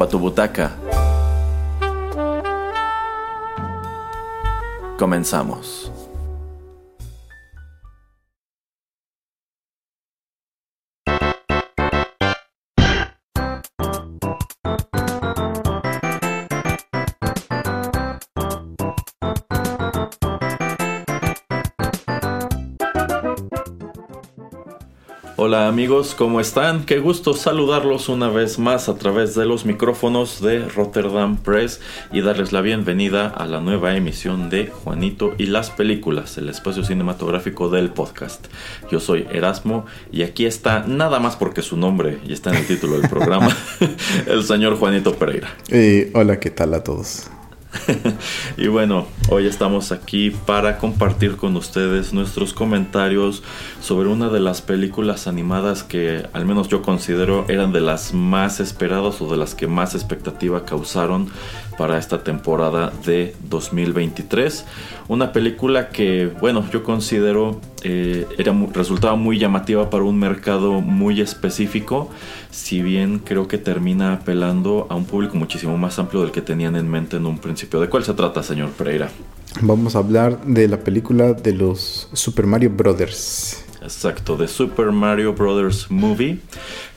Ocupa tu butaca. Comenzamos. Hola amigos, ¿cómo están? Qué gusto saludarlos una vez más a través de los micrófonos de Rotterdam Press y darles la bienvenida a la nueva emisión de Juanito y las películas, el espacio cinematográfico del podcast. Yo soy Erasmo y aquí está, nada más porque su nombre y está en el título del programa, el señor Juanito Pereira. Eh, hola, ¿qué tal a todos? y bueno, hoy estamos aquí para compartir con ustedes nuestros comentarios sobre una de las películas animadas que al menos yo considero eran de las más esperadas o de las que más expectativa causaron para esta temporada de 2023. Una película que, bueno, yo considero eh, era, resultaba muy llamativa para un mercado muy específico, si bien creo que termina apelando a un público muchísimo más amplio del que tenían en mente en un principio. ¿De cuál se trata, señor Pereira? Vamos a hablar de la película de los Super Mario Brothers. Exacto, de Super Mario Brothers Movie,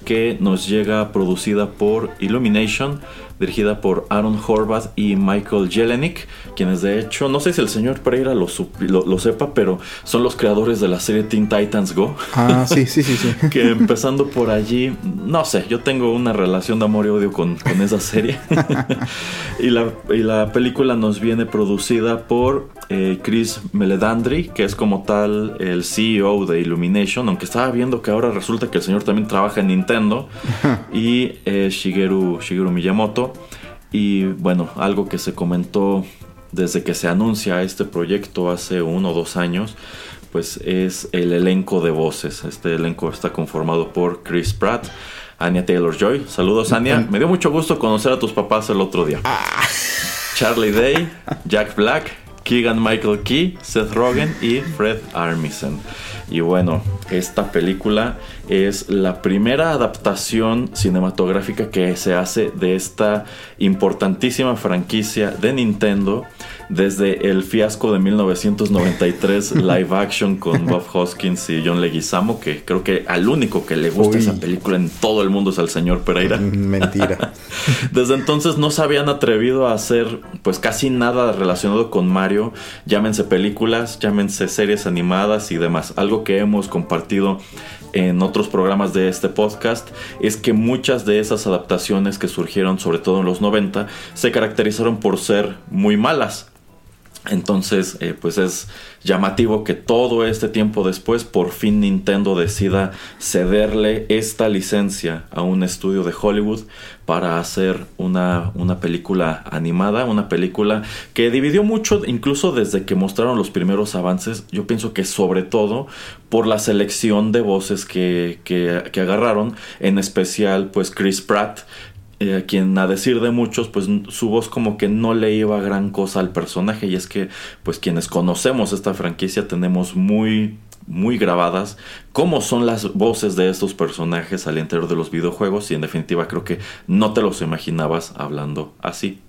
que nos llega producida por Illumination dirigida por Aaron Horvath y Michael Jelenic, quienes de hecho, no sé si el señor Pereira lo, lo, sepa, pero son los creadores de la serie Teen Titans Go. Ah, sí, sí, sí, sí. que empezando por allí, no sé, yo tengo una relación de amor y odio con, con esa serie. y, la, y, la, película nos viene producida por eh, Chris Meledandri, que es como tal el CEO de Illumination, aunque estaba viendo que ahora resulta que el señor también trabaja en Nintendo, y eh, Shigeru, Shigeru Miyamoto y bueno, algo que se comentó desde que se anuncia este proyecto hace uno o dos años, pues es el elenco de voces. Este elenco está conformado por Chris Pratt, Anya Taylor Joy. Saludos, Anya. Me dio mucho gusto conocer a tus papás el otro día. Ah. Charlie Day, Jack Black, Keegan Michael Key, Seth Rogen y Fred Armisen. Y bueno, esta película es la primera adaptación cinematográfica que se hace de esta importantísima franquicia de Nintendo desde el fiasco de 1993 live action con Bob Hoskins y John Leguizamo, que creo que al único que le gusta esa película en todo el mundo es al señor Pereira. Mm, mentira. desde entonces no se habían atrevido a hacer pues casi nada relacionado con Mario, llámense películas, llámense series animadas y demás. Algo que hemos compartido en otros programas de este podcast es que muchas de esas adaptaciones que surgieron sobre todo en los 90 se caracterizaron por ser muy malas entonces, eh, pues es llamativo que todo este tiempo después, por fin Nintendo decida cederle esta licencia a un estudio de Hollywood para hacer una, una película animada, una película que dividió mucho, incluso desde que mostraron los primeros avances. Yo pienso que sobre todo por la selección de voces que, que, que agarraron, en especial pues Chris Pratt, eh, quien a decir de muchos, pues su voz como que no le iba gran cosa al personaje y es que pues quienes conocemos esta franquicia tenemos muy muy grabadas cómo son las voces de estos personajes al interior de los videojuegos y en definitiva creo que no te los imaginabas hablando así.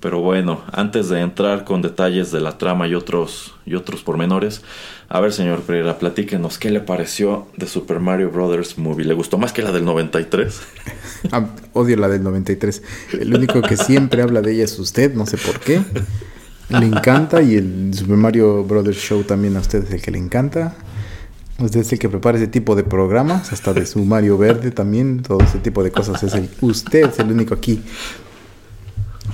Pero bueno, antes de entrar con detalles de la trama y otros y otros pormenores, a ver señor Pereira, platíquenos qué le pareció de Super Mario Brothers Movie. ¿Le gustó más que la del 93? Ah, odio la del 93. El único que siempre habla de ella es usted, no sé por qué. Le encanta y el Super Mario Brothers Show también a usted es el que le encanta. Usted es el que prepara ese tipo de programas, hasta de su Mario Verde también, todo ese tipo de cosas. Es el, usted es el único aquí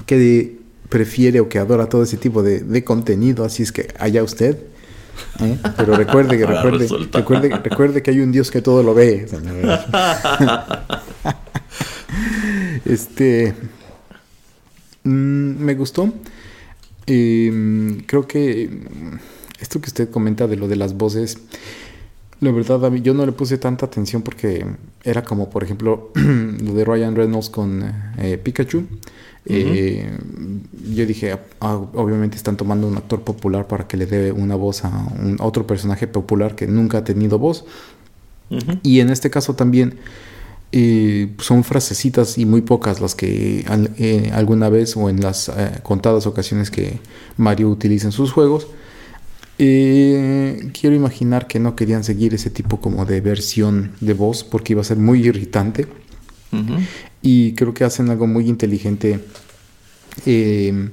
que prefiere o que adora todo ese tipo de, contenido, así es que allá usted. ¿Eh? Pero recuerde que recuerde, recuerde, recuerde que hay un Dios que todo lo ve, este mm, me gustó. Em, creo que esto que usted comenta de lo de las voces, la verdad, a mí, yo no le puse tanta atención porque era como, por ejemplo, lo de Ryan Reynolds con eh, Pikachu. Eh, yo dije, ah, obviamente están tomando un actor popular para que le dé una voz a, un, otro personaje popular que nunca ha tenido voz. Y en este caso también eh, son frasecitas y muy pocas las que eh, alguna vez o en las contadas ocasiones que Mario utiliza en sus juegos. quiero imaginar que no querían seguir ese tipo como de versión de voz porque iba a ser muy irritante. Y creo que hacen algo muy inteligente eh,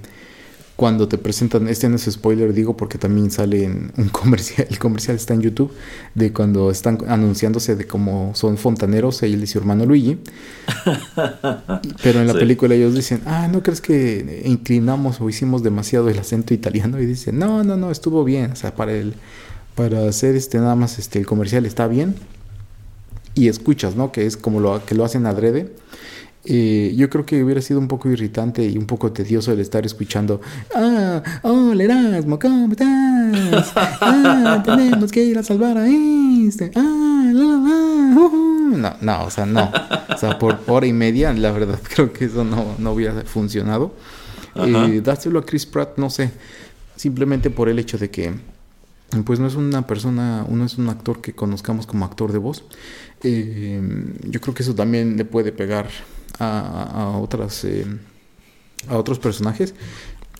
cuando te presentan, este no es spoiler, digo, porque también sale en un comercial, el comercial está en YouTube, de cuando están anunciándose de cómo son fontaneros, él y su hermano Luigi. Pero en la película ellos dicen, ah, ¿no crees que inclinamos o hicimos demasiado el acento italiano? Y dicen, no, no, no, estuvo bien, o sea, para el, para hacer este nada más este el comercial está bien. Y escuchas, ¿no? Que es como lo que lo hacen adrede eh, yo creo que hubiera sido un poco irritante y un poco tedioso el estar escuchando, ah, hola Erasmo, ¿cómo estás? Ah, tenemos que ir a salvar a este, ah, la, la, la, uh, No, no, o sea, no. O sea, por hora y media, la verdad, creo que eso no, no hubiera funcionado. Eh, dárselo a Chris Pratt, no sé, simplemente por el hecho de que pues no es una persona, uno es un actor que conozcamos como actor de voz. Eh, yo creo que eso también le puede pegar a, otras eh, a otros personajes.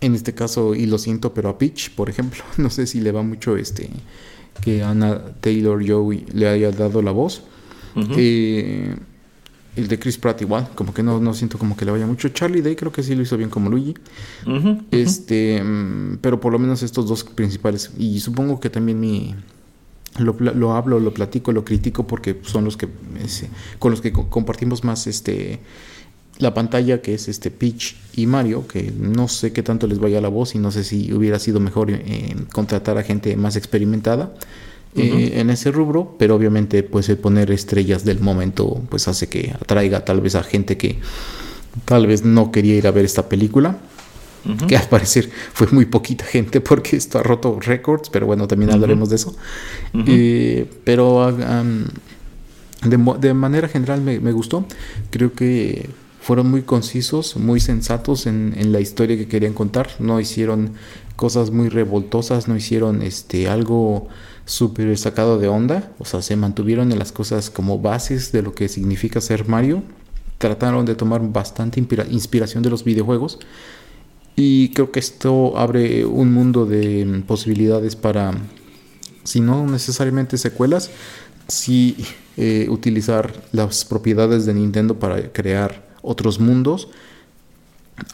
En este caso y lo siento pero a Peach por ejemplo no sé si le va mucho este que Anna Taylor Joey le haya dado la voz. Eh, el de Chris Pratt igual como que no, no siento como que le vaya mucho. Charlie Day creo que sí lo hizo bien como Luigi. Este mm, pero por lo menos estos dos principales. Y supongo que también mi lo, lo, hablo, lo platico, lo critico porque son los que con los que compartimos más este la pantalla que es este Peach y Mario, que no sé qué tanto les vaya la voz y no sé si hubiera sido mejor eh, contratar a gente más experimentada eh, en ese rubro, pero obviamente pues el poner estrellas del momento pues hace que atraiga tal vez a gente que tal vez no quería ir a ver esta película que al parecer fue muy poquita gente porque esto ha roto récords, pero bueno, también hablaremos de eso. Eh, pero de, manera general me, gustó, creo que fueron muy concisos, muy sensatos en, la historia que querían contar, no hicieron cosas muy revoltosas, no hicieron este algo súper sacado de onda, o sea, se mantuvieron en las cosas como bases de lo que significa ser Mario, trataron de tomar bastante inspiración de los videojuegos, y creo que esto abre un mundo de posibilidades para, si no necesariamente secuelas, sí eh, utilizar las propiedades de Nintendo para crear otros mundos,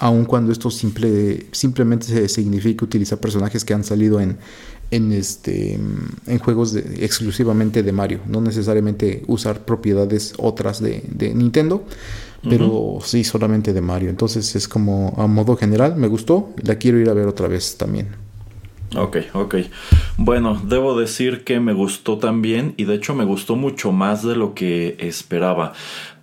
aun cuando esto simple, simplemente significa utilizar personajes que han salido en, en, este, en juegos exclusivamente de Mario, no necesariamente usar propiedades otras de, de Nintendo pero sí solamente de Mario. Entonces es como a modo general, me gustó, la quiero ir a ver otra vez también. Ok, ok. Bueno, debo decir que me gustó también y de hecho me gustó mucho más de lo que esperaba.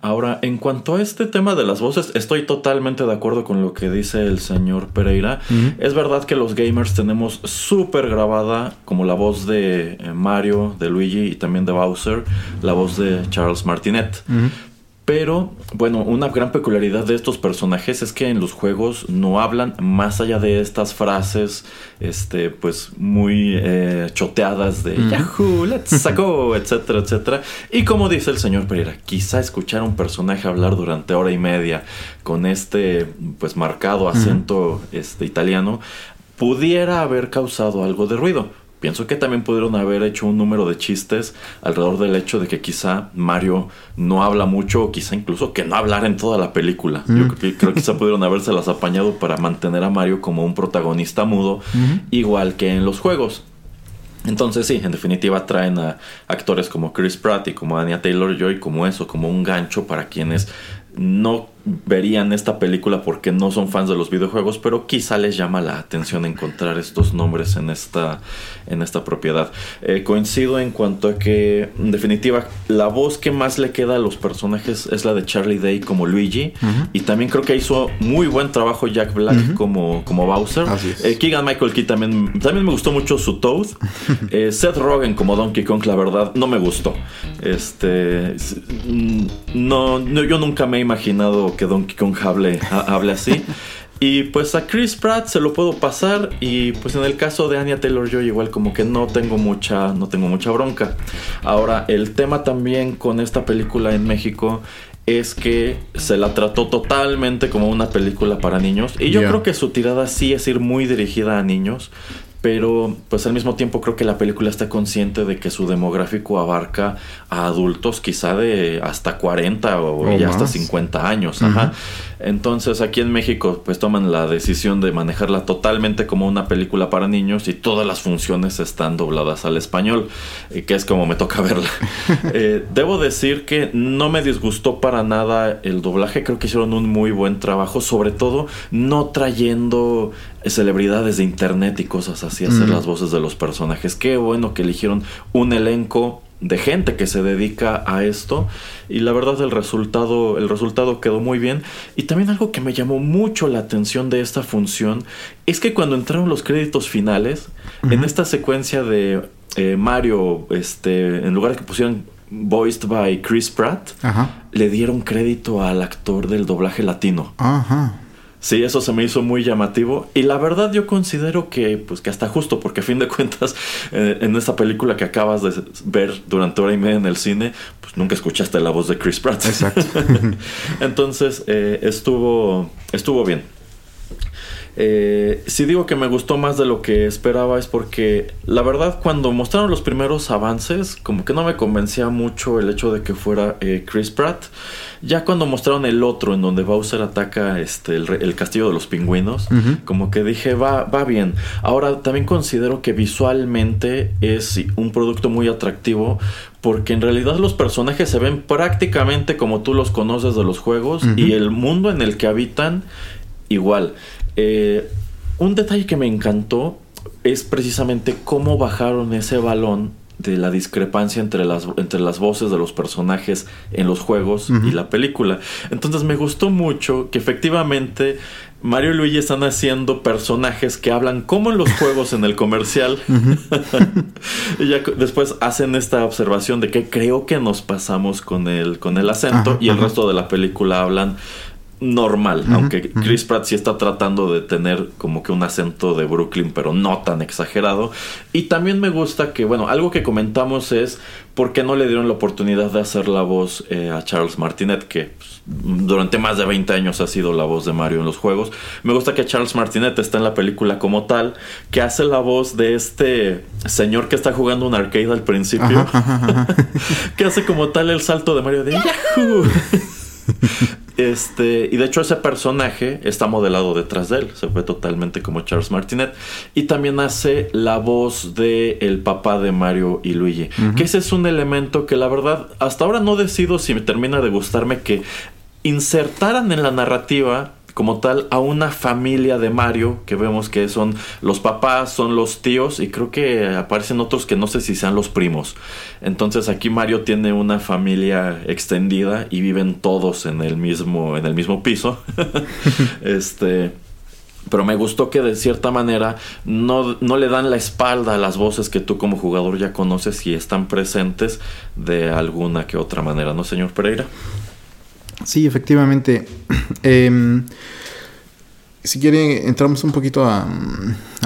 Ahora, en cuanto a este tema de las voces, estoy totalmente de acuerdo con lo que dice el señor Pereira. Es verdad que los gamers tenemos súper grabada como la voz de eh, Mario, de Luigi y también de Bowser, la voz de Charles Martinet. Pero, bueno, una gran peculiaridad de estos personajes es que en los juegos no hablan más allá de estas frases, este, pues muy eh, choteadas de Yahoo, let's go, etcétera, etcétera. Y como dice el señor Pereira, quizá escuchar a un personaje hablar durante hora y media con este, pues marcado acento este, italiano, pudiera haber causado algo de ruido. Pienso que también pudieron haber hecho un número de chistes alrededor del hecho de que quizá Mario no habla mucho o quizá incluso que no hablar en toda la película. Yo creo, que quizá pudieron las apañado para mantener a Mario como un protagonista mudo, igual que en los juegos. Entonces sí, en definitiva traen a actores como Chris Pratt y como Anya Taylor Joy como eso, como un gancho para quienes no verían esta película porque no son fans de los videojuegos, pero quizá les llama la atención encontrar estos nombres en esta, en esta propiedad. Eh, coincido en cuanto a que, en definitiva, la voz que más le queda a los personajes es la de Charlie Day como Luigi, y también creo que hizo muy buen trabajo Jack Black como, como Bowser. Eh, Keegan Michael Key también, también me gustó mucho su Toad. Eh, Seth Rogen como Donkey Kong, la verdad, no me gustó. Este, no, no yo nunca me he imaginado que Donkey Kong hable, hable así. Y pues a Chris Pratt se lo puedo pasar y pues en el caso de Anya Taylor Joy igual como que no tengo mucha no tengo mucha bronca. Ahora, el tema también con esta película en México es que se la trató totalmente como una película para niños y yo creo que su tirada sí es ir muy dirigida a niños, pero pues al mismo tiempo creo que la película está consciente de que su demográfico abarca a adultos quizá de hasta 40 o, ya hasta 50 años. Ajá. Entonces aquí en México pues toman la decisión de manejarla totalmente como una película para niños y todas las funciones están dobladas al español, eh, que es como me toca verla. Eh, debo decir que no me disgustó para nada el doblaje, creo que hicieron un muy buen trabajo, sobre todo no trayendo celebridades de internet y cosas así, hacer las voces de los personajes. Qué bueno que eligieron un elenco de gente que se dedica a esto. Y la verdad el resultado el resultado quedó muy bien. Y también algo que me llamó mucho la atención de esta función es que cuando entraron los créditos finales en esta secuencia de eh, Mario este en lugar de que pusieran voiced by Chris Pratt le dieron crédito al actor del doblaje latino. Ajá. Sí, eso se me hizo muy llamativo. Y la verdad yo considero que, pues, que hasta justo, porque a fin de cuentas, eh, en esta película que acabas de ver durante hora y media en el cine, pues nunca escuchaste la voz de Chris Pratt. Exacto. Entonces, eh, estuvo, estuvo bien. Eh, si digo que me gustó más de lo que esperaba es porque la verdad cuando mostraron los primeros avances como que no me convencía mucho el hecho de que fuera eh, Chris Pratt. Ya cuando mostraron el otro en donde Bowser ataca este, el, castillo de los pingüinos, como que dije va, va bien. Ahora también considero que visualmente es un producto muy atractivo porque en realidad los personajes se ven prácticamente como tú los conoces de los juegos y el mundo en el que habitan igual. Eh, un detalle que me encantó es precisamente cómo bajaron ese balón de la discrepancia entre las, entre las voces de los personajes en los juegos y la película. Entonces me gustó mucho que efectivamente Mario y Luigi están haciendo personajes que hablan como en los juegos en el comercial. y ya después hacen esta observación de que creo que nos pasamos con el, con el acento y el resto de la película hablan normal, aunque Chris Pratt sí está tratando de tener como que un acento de Brooklyn, pero no tan exagerado. Y también me gusta que, bueno, algo que comentamos es por qué no le dieron la oportunidad de hacer la voz eh, a Charles Martinet, que pues, durante más de 20 años ha sido la voz de Mario en los juegos. Me gusta que Charles Martinet está en la película como tal, que hace la voz de este señor que está jugando un arcade al principio, que hace como tal el salto de Mario de Yahoo. Este, y de hecho ese personaje está modelado detrás de él, se ve totalmente como Charles Martinet. Y también hace la voz de el papá de Mario y Luigi. Que ese es un elemento que la verdad hasta ahora no decido si me termina de gustarme que insertaran en la narrativa como tal a una familia de Mario que vemos que son los papás, son los tíos y creo que aparecen otros que no sé si sean los primos. Entonces aquí Mario tiene una familia extendida y viven todos en el mismo en el mismo piso. este pero me gustó que de cierta manera no, no, le dan la espalda a las voces que tú como jugador ya conoces y están presentes de alguna que otra manera, ¿no, señor Pereira? Sí, efectivamente. Em, si quiere, entramos un poquito a,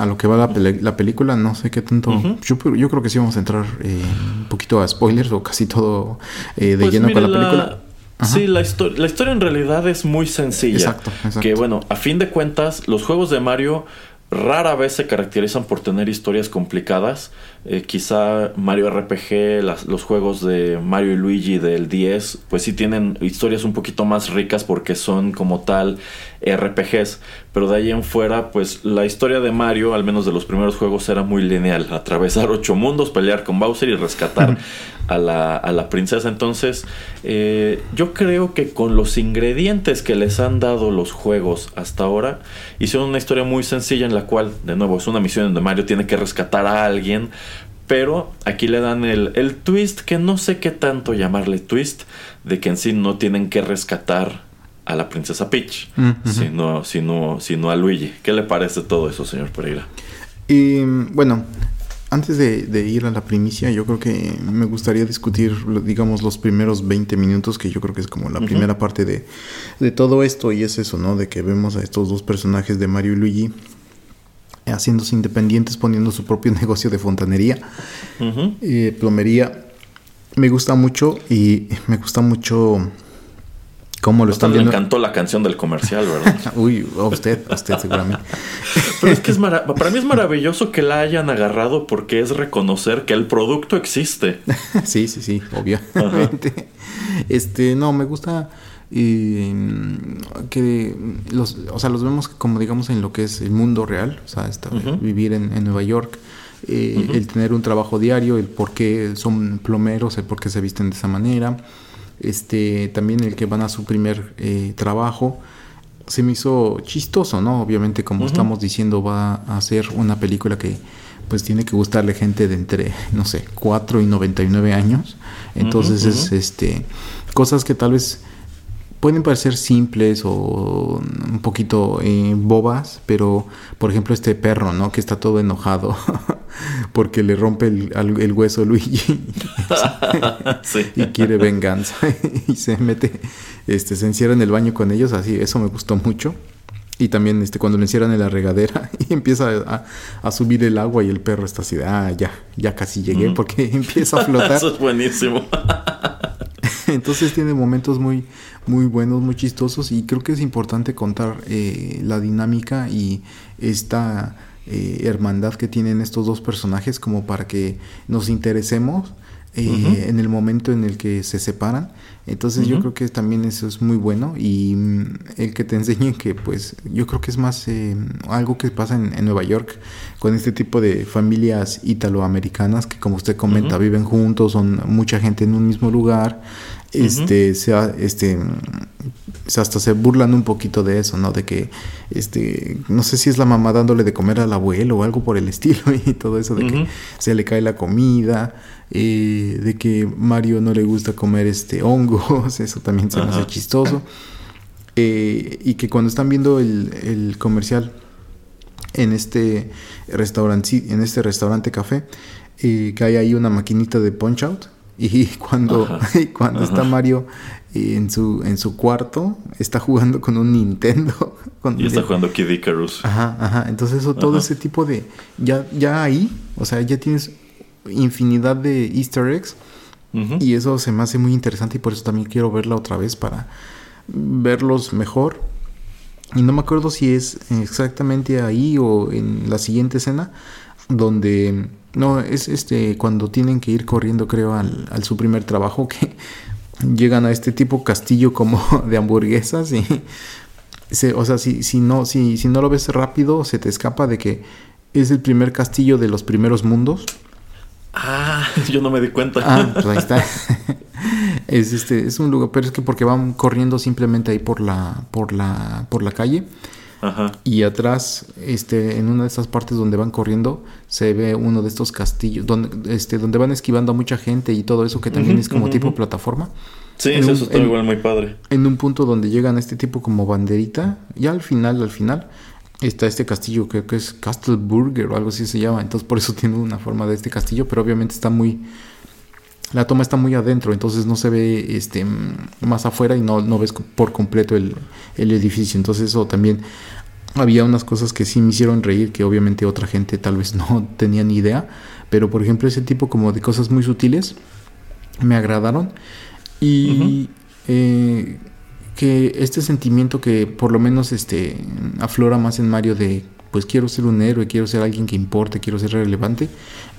lo que va la, la película. No sé qué tanto. yo, creo que sí vamos a entrar eh, un poquito a spoilers o casi todo eh, de pues lleno con la película. Sí, la, la historia en realidad es muy sencilla. Exacto, exacto. Que bueno, a fin de cuentas, los juegos de Mario rara vez se caracterizan por tener historias complicadas. Eh, quizá Mario RPG, los juegos de Mario y Luigi del 10, pues sí tienen historias un poquito más ricas porque son como tal RPGs. Pero de ahí en fuera, pues la historia de Mario, al menos de los primeros juegos, era muy lineal. Atravesar ocho mundos, pelear con Bowser y rescatar a la, a la princesa. Entonces, eh, yo creo que con los ingredientes que les han dado los juegos hasta ahora, hicieron una historia muy sencilla en la cual, de nuevo, es una misión donde Mario tiene que rescatar a alguien. Pero aquí le dan el, el twist que no sé qué tanto llamarle twist, de que en sí no tienen que rescatar a la princesa Peach, sino, sino, sino a Luigi. ¿Qué le parece todo eso, señor Pereira? Y bueno, antes de, ir a la primicia, yo creo que me gustaría discutir, digamos, los primeros 20 minutos, que yo creo que es como la primera parte de, de, todo esto, y es eso, ¿no? De que vemos a estos dos personajes de Mario y Luigi haciéndose independientes, poniendo su propio negocio de fontanería, y plomería. Me gusta mucho y me gusta mucho ¿Cómo lo están viendo? Le encantó la canción del comercial, ¿verdad? Uy, a usted, a usted seguramente. Pero es que es para mí es maravilloso que la hayan agarrado porque es reconocer que el producto existe. sí, sí, sí, obviamente. Este, no, me gusta y que los, o sea, los vemos como digamos en lo que es el mundo real, o sea, vivir en, Nueva York. Eh, el tener un trabajo diario, el por qué son plomeros, el por qué se visten de esa manera, este, también el que van a su primer eh, trabajo, se me hizo chistoso, ¿no? Obviamente, como estamos diciendo, va a ser una película que pues tiene que gustarle gente de entre, no sé, 4 y 99 años. Entonces es este cosas que tal vez pueden parecer simples o un poquito eh, bobas, pero por ejemplo este perro, ¿no? Que está todo enojado porque le rompe el, hueso Luigi y quiere venganza y se mete, este, se encierra en el baño con ellos, así, eso me gustó mucho. Y también este, cuando lo encierran en la regadera y empieza a, subir el agua y el perro está así de, ah, ya, ya casi llegué porque empieza a flotar. Eso es buenísimo. Entonces tiene momentos muy, muy buenos, muy chistosos y creo que es importante contar eh, la dinámica y esta eh, hermandad que tienen estos dos personajes como para que nos interesemos eh, en el momento en el que se separan. Entonces yo creo que también eso es muy bueno y mm, el que te enseñen que pues yo creo que es más eh, algo que pasa en, Nueva York con este tipo de familias italoamericanas que como usted comenta viven juntos, son mucha gente en un mismo lugar este, sea, este, hasta se burlan un poquito de eso, ¿no? De que, este, no sé si es la mamá dándole de comer al abuelo o algo por el estilo y todo eso, de que se le cae la comida, eh, de que Mario no le gusta comer este hongos, eso también se me hace chistoso. Eh, y que cuando están viendo el, el comercial en este restaurante, en este restaurante café, eh, que hay ahí una maquinita de punch out y cuando, cuando está Mario en su, en su cuarto, está jugando con un Nintendo. y está jugando Kid Icarus. Ajá, ajá. Entonces, eso, todo ese tipo de. Ya, ya ahí, o sea, ya tienes infinidad de Easter eggs. Y eso se me hace muy interesante y por eso también quiero verla otra vez para verlos mejor. Y no me acuerdo si es exactamente ahí o en la siguiente escena donde no, es este cuando tienen que ir corriendo, creo, al, su primer trabajo, que llegan a este tipo castillo como de hamburguesas y se, o sea, si, si no, si, si no lo ves rápido, se te escapa de que es el primer castillo de los primeros mundos. Ah, yo no me di cuenta. Ah, pues ahí está. es este, es un lugar, pero es que porque van corriendo simplemente ahí por la, por la, por la calle. Y atrás, este, en una de esas partes donde van corriendo, se ve uno de estos castillos, donde, este, donde van esquivando a mucha gente y todo eso, que también es como tipo plataforma. Sí, eso está igual muy padre. En un punto donde llegan a este tipo como banderita, ya al final, al final, está este castillo, creo que es Castle Burger o algo así se llama. Entonces por eso tiene una forma de este castillo, pero obviamente está muy... La toma está muy adentro, entonces no se ve este más afuera y no, no ves por completo el, el edificio. Entonces eso también había unas cosas que sí me hicieron reír, que obviamente otra gente tal vez no tenía ni idea, pero por ejemplo ese tipo como de cosas muy sutiles me agradaron y eh, que este sentimiento que por lo menos este aflora más en Mario de pues quiero ser un héroe, quiero ser alguien que importe, quiero ser relevante,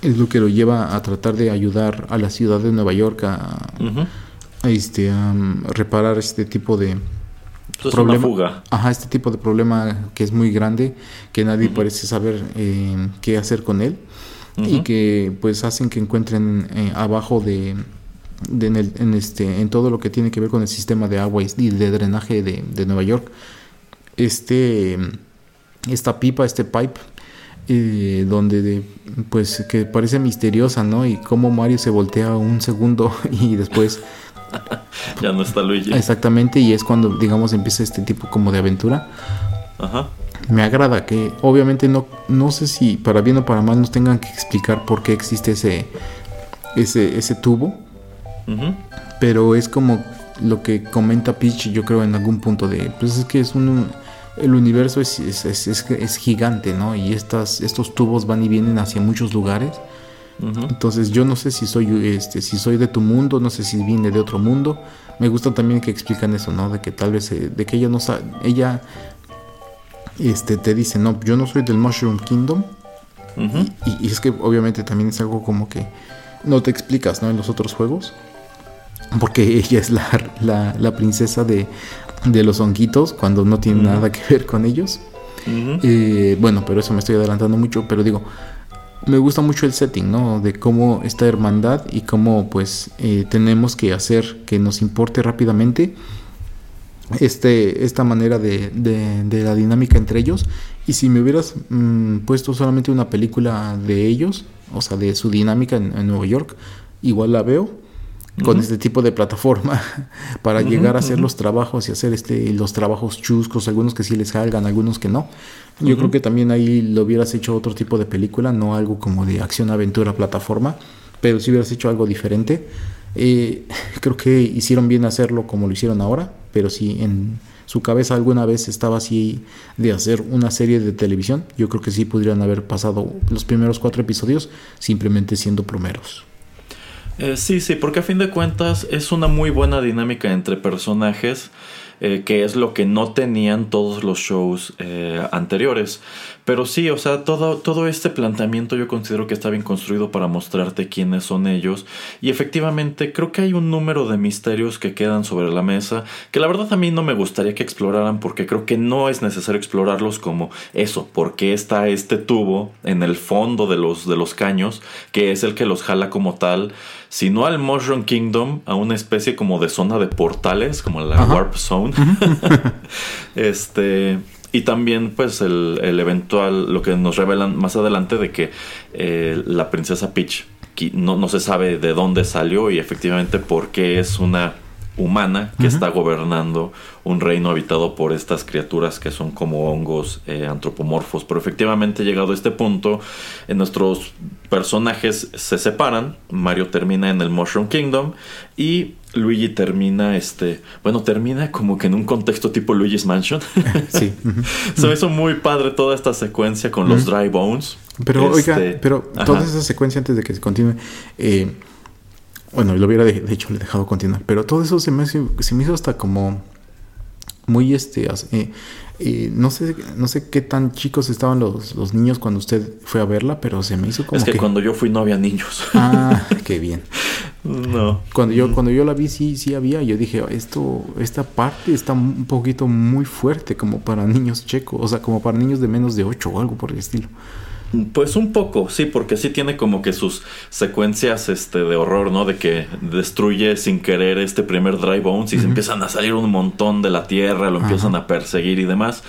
es lo que lo lleva a tratar de ayudar a la ciudad de Nueva York a, este, a reparar este tipo de, problema, fuga. Ajá, este tipo de problema que es muy grande, que nadie parece saber eh, qué hacer con él y que pues hacen que encuentren eh, abajo de, en, el, en, este, en todo lo que tiene que ver con el sistema de agua y de drenaje de, de Nueva York. Este, esta pipa, este pipe, eh, donde pues que parece misteriosa, ¿no? Y cómo Mario se voltea un segundo y después ya no está Luigi. Exactamente, y es cuando digamos empieza este tipo como de aventura. Ajá. Me agrada que obviamente no no sé si para bien o para mal nos tengan que explicar por qué existe ese ese ese tubo. Pero es como lo que comenta Peach, yo creo en algún punto de pues es que es un el universo es, es, es, gigante, ¿no? Y estas, estos tubos van y vienen hacia muchos lugares. Entonces yo no sé si soy este, si soy de tu mundo, no sé si viene de otro mundo. Me gusta también que explican eso, ¿no? De que tal vez, eh, de que ella no sabe, ella este, te dice, no, yo no soy del Mushroom Kingdom. y, es que obviamente también es algo como que no te explicas, ¿no? En los otros juegos. Porque ella es la, la, la princesa de, de los honguitos cuando no tiene nada que ver con ellos. Eh, bueno, pero eso me estoy adelantando mucho, pero digo, me gusta mucho el setting, ¿no? De cómo esta hermandad y cómo pues eh, tenemos que hacer que nos importe rápidamente este, esta manera de, de, la dinámica entre ellos. Y si me hubieras mm, puesto solamente una película de ellos, o sea, de su dinámica en, en Nueva York, igual la veo con este tipo de plataforma para llegar a hacer los trabajos y hacer este los trabajos chuscos, algunos que sí les salgan, algunos que no. Yo creo que también ahí lo hubieras hecho otro tipo de película, no algo como de acción, aventura, plataforma, pero si hubieras hecho algo diferente. Eh, creo que hicieron bien hacerlo como lo hicieron ahora, pero si en su cabeza alguna vez estaba así de hacer una serie de televisión, yo creo que sí podrían haber pasado los primeros cuatro episodios simplemente siendo plomeros. Eh, sí, sí, porque a fin de cuentas es una muy buena dinámica entre personajes. Eh, que es lo que no tenían todos los shows eh, anteriores. Pero sí, o sea, todo, todo este planteamiento yo considero que está bien construido para mostrarte quiénes son ellos. Y efectivamente creo que hay un número de misterios que quedan sobre la mesa que la verdad a mí no me gustaría que exploraran porque creo que no es necesario explorarlos como eso, porque está este tubo en el fondo de los, de los caños que es el que los jala como tal sino al Mushroom Kingdom, a una especie como de zona de portales, como la Warp Zone. este. Y también, pues, el, eventual, lo que nos revelan más adelante de que eh, la princesa Peach no, no se sabe de dónde salió y efectivamente por qué es una humana que está gobernando un reino habitado por estas criaturas que son como hongos eh, antropomorfos. Pero efectivamente, llegado a este punto, en nuestros personajes se separan. Mario termina en el Mushroom Kingdom y Luigi termina, este, bueno, termina como que en un contexto tipo Luigi's Mansion. sí. Se me hizo muy padre toda esta secuencia con los Dry Bones. Pero, oiga, este, pero toda esa secuencia antes de que se continúe, eh, bueno, lo hubiera de, hecho le dejado continuar, pero todo eso se me, se me hizo hasta como muy este eh, eh, no sé no sé qué tan chicos estaban los, los, niños cuando usted fue a verla pero se me hizo como es que, cuando yo fui no había niños. Ah qué bien. No. Cuando yo cuando yo la vi sí sí había yo dije esto esta parte está un poquito muy fuerte como para niños checos o sea como para niños de menos de 8 o algo por el estilo pues un poco, sí, porque sí tiene como que sus secuencias este, de horror, ¿no? De que destruye sin querer este primer Dry Bones y se empiezan a salir un montón de la tierra, lo empiezan a perseguir y demás.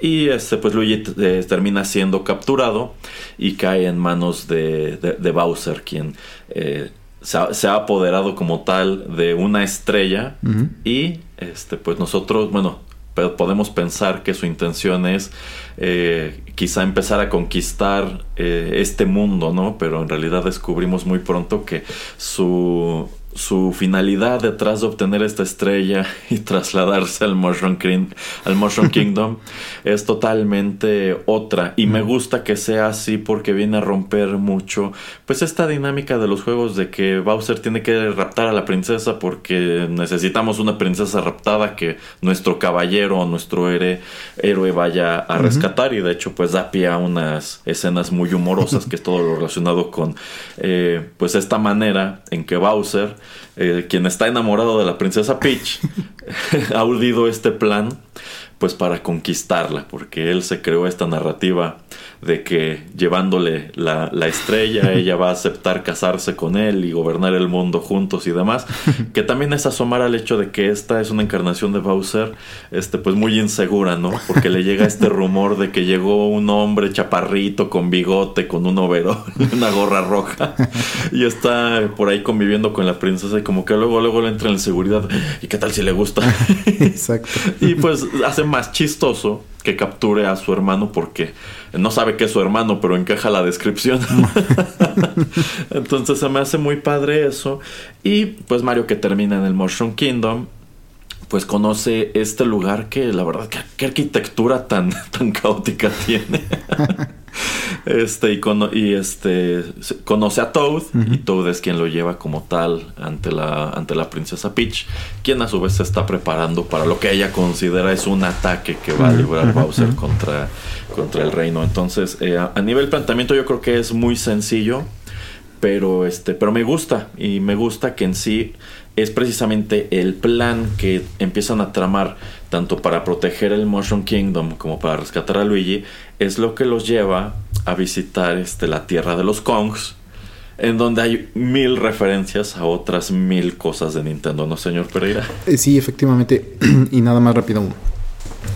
Y este, pues Luigi eh, termina siendo capturado y cae en manos de, de, Bowser, quien eh, se, ha, apoderado como tal de una estrella. Y este, pues nosotros, bueno, podemos pensar que su intención es eh, quizá empezar a conquistar eh, este mundo, ¿no? Pero en realidad descubrimos muy pronto que su su finalidad detrás de obtener esta estrella y trasladarse al Mushroom, al Mushroom Kingdom es totalmente otra. Y me gusta que sea así porque viene a romper mucho pues esta dinámica de los juegos de que Bowser tiene que raptar a la princesa porque necesitamos una princesa raptada que nuestro caballero o nuestro héroe, héroe vaya a rescatar. Y de hecho pues da pie a unas escenas muy humorosas que es todo lo relacionado con eh, pues esta manera en que Bowser eh, quien está enamorado de la princesa Peach, ha urdido este plan pues para conquistarla, porque él se creó esta narrativa de que llevándole la, la estrella ella va a aceptar casarse con él y gobernar el mundo juntos y demás, que también es asomar al hecho de que esta es una encarnación de Bowser, este, pues muy insegura, ¿no? Porque le llega este rumor de que llegó un hombre chaparrito con bigote, con un overol, una gorra roja, y está por ahí conviviendo con la princesa y como que luego, luego le entra en seguridad, ¿y qué tal si le gusta? Exacto. y pues hace más chistoso que capture a su hermano porque no sabe que es su hermano, pero encaja la descripción. Entonces se me hace muy padre eso. Y pues Mario que termina en el Mushroom Kingdom, pues conoce este lugar que la verdad, qué, arquitectura tan, tan caótica tiene. este, y, y, este conoce a Toad, y Toad es quien lo lleva como tal ante la, ante la princesa Peach, quien a su vez se está preparando para lo que ella considera es un ataque que va a librar Bowser contra, contra el reino. Entonces, eh, a, a nivel planteamiento yo creo que es muy sencillo pero este pero me gusta y me gusta que en sí es precisamente el plan que empiezan a tramar tanto para proteger el Mushroom Kingdom como para rescatar a Luigi es lo que los lleva a visitar este, la tierra de los Kongs en donde hay mil referencias a otras mil cosas de Nintendo, ¿no, señor Pereira? Eh, sí, efectivamente. y nada más rápido.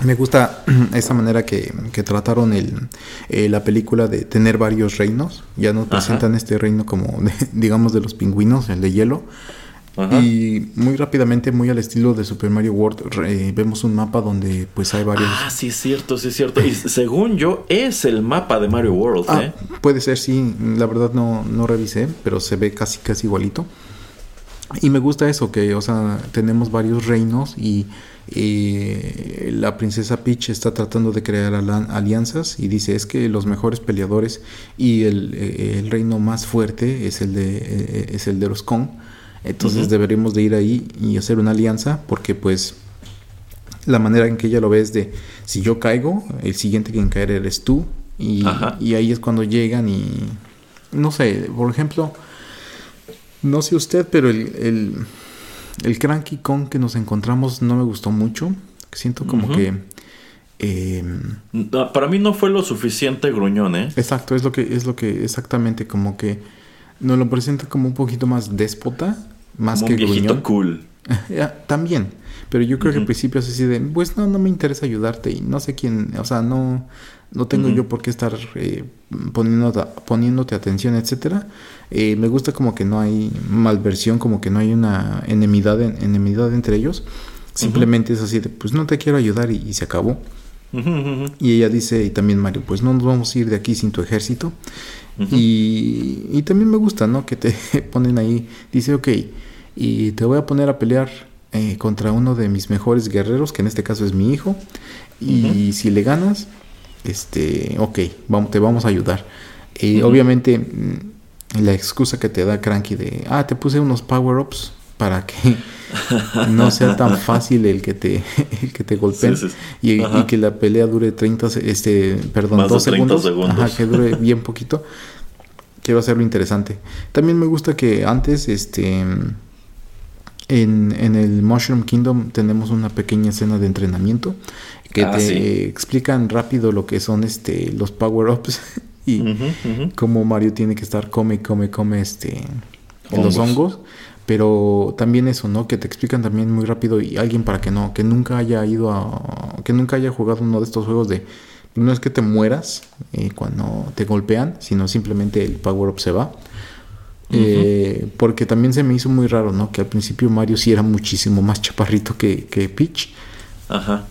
Me gusta esa manera que, trataron el, eh, la película de tener varios reinos. Ya nos presentan este reino como, digamos, de los pingüinos, el de hielo y muy rápidamente, muy al estilo de Super Mario World, vemos un mapa donde pues hay varios... Ah, sí es cierto, sí es cierto. Y según yo, es el mapa de Mario World, ah, ¿eh? Puede ser, sí. La verdad no, no revisé, pero se ve casi, casi igualito. Y me gusta eso, que, o sea, tenemos varios reinos y la princesa Peach está tratando de crear alianzas y dice es que los mejores peleadores y el, el reino más fuerte es el de, es el de los Kong entonces deberíamos de ir ahí y hacer una alianza porque pues la manera en que ella lo ve es de si yo caigo, el siguiente que en caer eres tú y, y ahí es cuando llegan y no sé, por ejemplo, no sé usted, pero el, el, el Cranky Kong que nos encontramos no me gustó mucho. Siento como que... Em, para mí no fue lo suficiente gruñón, ¿eh? Exacto, es lo que, es lo que exactamente como que nos lo presenta como un poquito más déspota, más que un viejito cool. También, pero yo creo que al principio es así de, pues no, no me interesa ayudarte y no sé quién, o sea, no, no tengo yo por qué estar eh, poniéndote, poniéndote atención, etcétera. Eh, me gusta como que no hay malversión, como que no hay una enemidad, enemidad entre ellos. Simplemente es así de, pues no te quiero ayudar y se acabó. Y ella dice, y también Mario, pues no nos vamos a ir de aquí sin tu ejército. Y, también me gusta, ¿no? Que te ponen ahí, dice, ok, y te voy a poner a pelear eh, contra uno de mis mejores guerreros, que en este caso es mi hijo. Y si le ganas, este, ok, vamos, te vamos a ayudar. Y obviamente mm, la excusa que te da Cranky de, ah, te puse unos power-ups para que no sea tan fácil el que te, el que te golpeen Y, que la pelea dure 30, este, perdón, 2 segundos, que dure bien poquito. Quiero hacerlo interesante. También me gusta que antes, este, en, en el Mushroom Kingdom tenemos una pequeña escena de entrenamiento que ah, te explican rápido lo que son este, los power-ups y cómo Mario tiene que estar come, come, come este, en los hongos pero también eso, ¿no? Que te explican también muy rápido y alguien para que no, que nunca haya ido a, que nunca haya jugado uno de estos juegos de, no es que te mueras eh, cuando te golpean, sino simplemente el power up se va. Eh, porque también se me hizo muy raro, ¿no? Que al principio Mario sí era muchísimo más chaparrito que, que Peach. Ajá.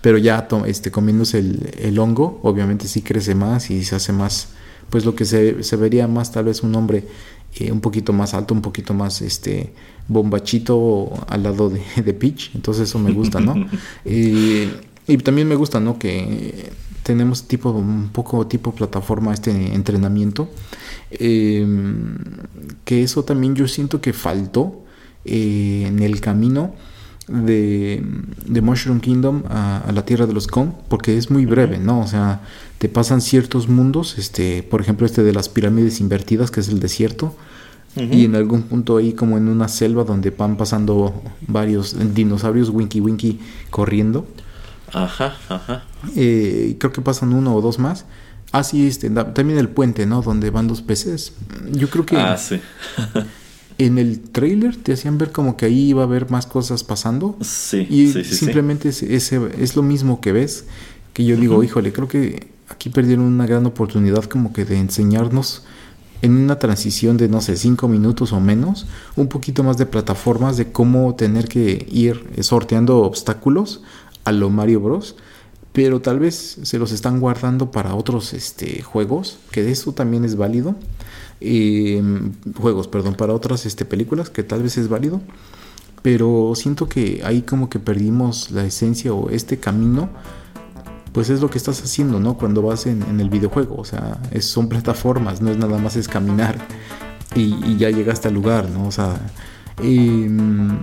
Pero ya este, comiéndose el, el, hongo, obviamente sí crece más y se hace más, pues lo que se, se vería más tal vez un hombre eh, un poquito más alto, un poquito más este bombachito al lado de, de Peach. Entonces eso me gusta, ¿no? y también me gusta, ¿no? Que tenemos tipo un poco tipo plataforma este entrenamiento. Em, que eso también yo siento que faltó eh, en el camino de, de Mushroom Kingdom a, la Tierra de los Kong, porque es muy breve, ¿no? O sea, te pasan ciertos mundos, este, por ejemplo, este de las pirámides invertidas, que es el desierto, y en algún punto ahí como en una selva donde van pasando varios dinosaurios Winky Winky corriendo. Ajá, ajá. Eh, creo que pasan uno o dos más. Ah, sí, este, también el puente, ¿no? Donde van dos peces. Yo creo que... Ah, sí. en el trailer te hacían ver como que ahí iba a haber más cosas pasando. Sí, y sí, sí, simplemente Es, es, lo mismo que ves. Que yo digo, híjole, creo que aquí perdieron una gran oportunidad como que de enseñarnos en una transición de, no sé, cinco minutos o menos, un poquito más de plataformas de cómo tener que ir sorteando obstáculos a lo Mario Bros. Pero tal vez se los están guardando para otros este, juegos, que de eso también es válido. Em, juegos, perdón, para otras este, películas, que tal vez es válido. Pero siento que ahí como que perdimos la esencia o este camino pues es lo que estás haciendo, ¿no? Cuando vas en, el videojuego, o sea, son plataformas, no es nada más es caminar y, ya llegaste al lugar, ¿no? O sea, em,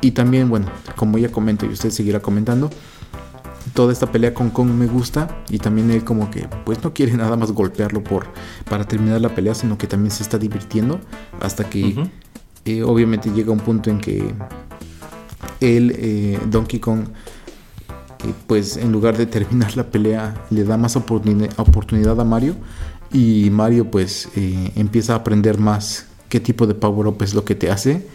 y también, bueno, como ya comento y usted seguirá comentando, toda esta pelea con Kong me gusta y también él como que pues no quiere nada más golpearlo por para terminar la pelea, sino que también se está divirtiendo hasta que eh, obviamente llega un punto en que él, eh, Donkey Kong, pues en lugar de terminar la pelea le da más oportunidad a Mario. Y Mario pues eh, empieza a aprender más qué tipo de power up es lo que te hace.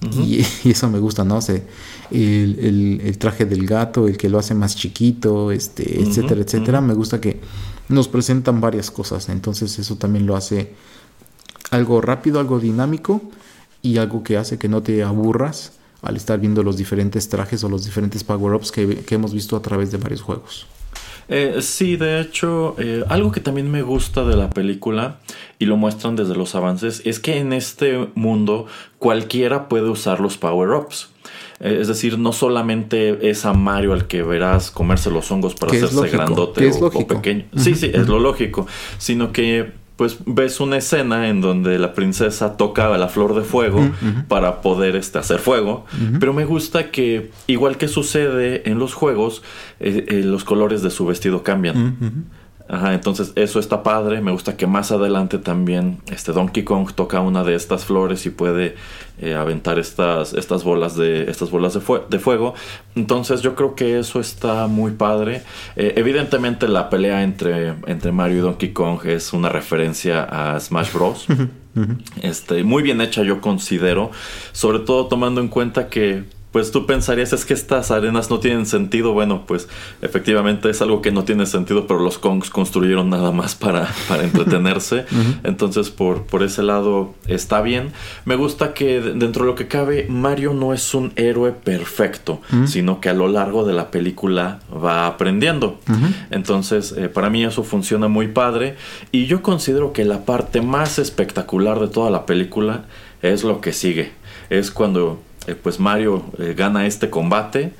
Y, eso me gusta, ¿no? sé el, traje del gato, el que lo hace más chiquito, este, etcétera, etcétera. Me gusta que nos presentan varias cosas, entonces eso también lo hace algo rápido, algo dinámico y algo que hace que no te aburras al estar viendo los diferentes trajes o los diferentes power-ups que, hemos visto a través de varios juegos. Eh, sí, de hecho, eh, algo que también me gusta de la película y lo muestran desde los avances es que en este mundo cualquiera puede usar los power-ups. Eh, es decir, no solamente es a Mario al que verás comerse los hongos para hacerse grandote o, o, pequeño. Sí, sí, es lo lógico. Sino que pues ves una escena en donde la princesa toca la flor de fuego para poder este, hacer fuego. Pero me gusta que, igual que sucede en los juegos, eh, eh, los colores de su vestido cambian. Ajá, entonces eso está padre. Me gusta que más adelante también este Donkey Kong toca una de estas flores y puede eh, aventar estas, estas bolas de estas bolas de, de, fuego. Entonces yo creo que eso está muy padre. Eh, evidentemente la pelea entre, entre Mario y Donkey Kong es una referencia a Smash Bros. Este, muy bien hecha yo considero, sobre todo tomando en cuenta que pues tú pensarías es que estas arenas no tienen sentido. Bueno, pues efectivamente es algo que no tiene sentido, pero los Kongs construyeron nada más para, para entretenerse. Entonces, por, por ese lado está bien. Me gusta que dentro de lo que cabe, Mario no es un héroe perfecto, sino que a lo largo de la película va aprendiendo. Entonces, eh, para mí eso funciona muy padre. Y yo considero que la parte más espectacular de toda la película es lo que sigue. Es cuando eh, pues Mario eh, gana este combate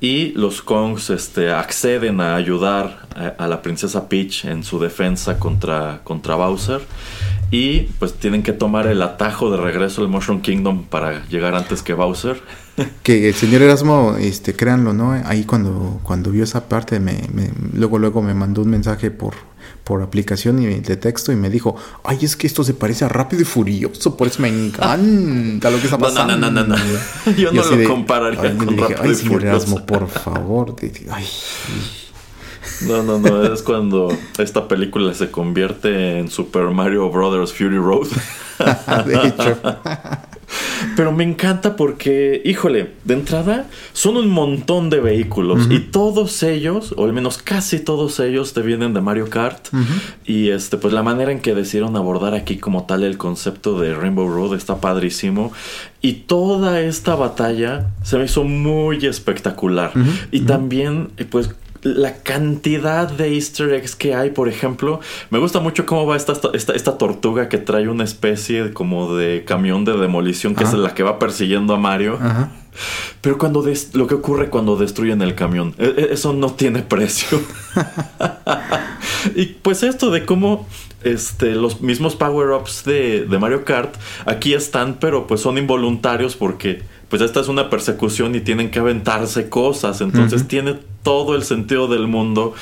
y los Kongs este, acceden a ayudar a, la princesa Peach en su defensa contra, contra Bowser y pues tienen que tomar el atajo de regreso al Mushroom Kingdom para llegar antes que Bowser. Que el señor Erasmo, este, créanlo, ¿no? Ahí cuando, cuando vio esa parte, me, luego, luego me mandó un mensaje por, por aplicación de texto y me dijo, ay, es que esto se parece a Rápido y Furioso, por eso me encanta lo que está pasando. No, no, no, no, Yo no lo compararía con Rápido ay, y Furioso. por favor. Ay. No, no, no, es cuando esta película se convierte en Super Mario Brothers Fury Road. de hecho. Pero me encanta porque, híjole, de entrada son un montón de vehículos y todos ellos, o al menos casi todos ellos, te vienen de Mario Kart. Y este, pues la manera en que decidieron abordar aquí como tal el concepto de Rainbow Road está padrísimo. Y toda esta batalla se me hizo muy espectacular. Y también, pues la cantidad de easter eggs que hay, por ejemplo, me gusta mucho cómo va esta, esta, esta tortuga que trae una especie como de camión de demolición que es la que va persiguiendo a Mario. Pero cuando lo que ocurre cuando destruyen el camión, e, e, eso no tiene precio. y pues esto de cómo este, los mismos power-ups de, de Mario Kart aquí están, pero pues son involuntarios porque pues esta es una persecución y tienen que aventarse cosas. Entonces tiene todo el sentido del mundo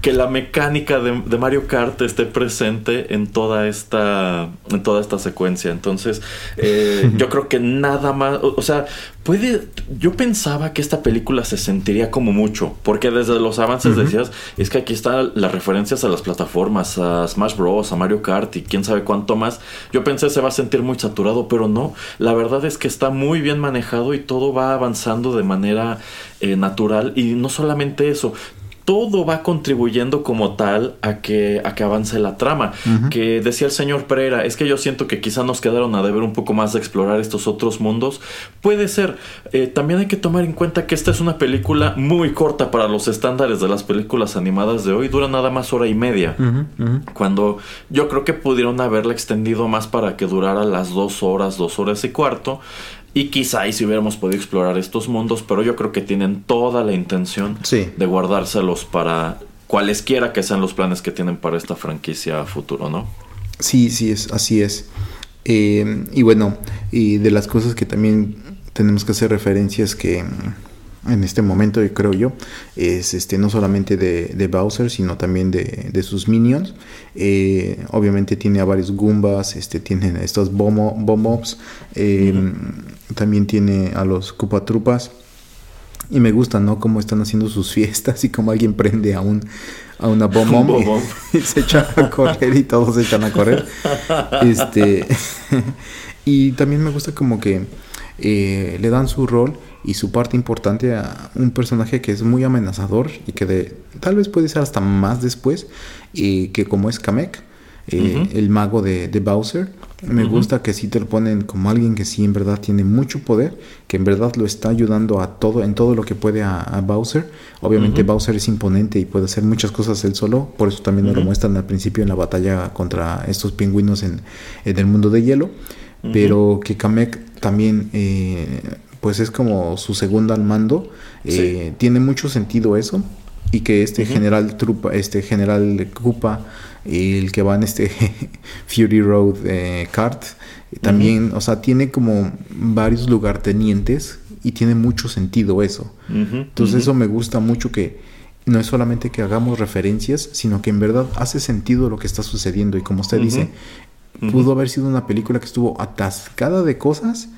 que la mecánica de, Mario Kart esté presente en toda esta, en toda esta secuencia. Entonces, eh, yo creo que nada más, o, sea, puede, yo pensaba que esta película se sentiría como mucho, porque desde los avances decías, es que aquí están las referencias a las plataformas, a Smash Bros, a Mario Kart y quién sabe cuánto más. Yo pensé se va a sentir muy saturado, pero no. La verdad es que está muy bien manejado y todo va avanzando de manera eh, natural y no solamente eso, todo va contribuyendo como tal a que, a que avance la trama. Que decía el señor Pereira, es que yo siento que quizá nos quedaron a deber un poco más de explorar estos otros mundos. Puede ser. Eh, también hay que tomar en cuenta que esta es una película muy corta para los estándares de las películas animadas de hoy. Dura nada más hora y media. Cuando yo creo que pudieron haberla extendido más para que durara las dos horas, dos horas y cuarto. Y quizá ahí si hubiéramos podido explorar estos mundos, pero yo creo que tienen toda la intención de guardárselos para cualesquiera que sean los planes que tienen para esta franquicia futuro, ¿no? Sí, sí, es, así es. Eh, y bueno, y de las cosas que también tenemos que hacer referencias que en este momento, creo yo, es este no solamente de, Bowser, sino también de, sus minions. Eh, obviamente tiene a varios Goombas, este, tienen estos Bomb eh, también tiene a los Trupas Y me gusta, ¿no? Cómo están haciendo sus fiestas y cómo alguien prende a un a una bomb, y, se echan a correr y todos se echan a correr. Este y también me gusta como que eh, le dan su rol y su parte importante a un personaje que es muy amenazador y que de, tal vez puede ser hasta más después, y que como es Kamek, eh, el mago de, Bowser. Me gusta que sí te lo ponen como alguien que sí en verdad tiene mucho poder, que en verdad lo está ayudando a todo, en todo lo que puede a, Bowser. Obviamente Bowser es imponente y puede hacer muchas cosas él solo, por eso también lo muestran al principio en la batalla contra estos pingüinos en, el mundo de hielo. Pero que Kamek también eh, pues es como su segundo al mando. Eh, tiene mucho sentido eso. Y que este general Trupa, este general Koopa, el que va en este Fury Road eh, Kart, también, o sea, tiene como varios lugartenientes y tiene mucho sentido eso. Entonces eso me gusta mucho que no es solamente que hagamos referencias, sino que en verdad hace sentido lo que está sucediendo. Y como usted dice, pudo haber sido una película que estuvo atascada de cosas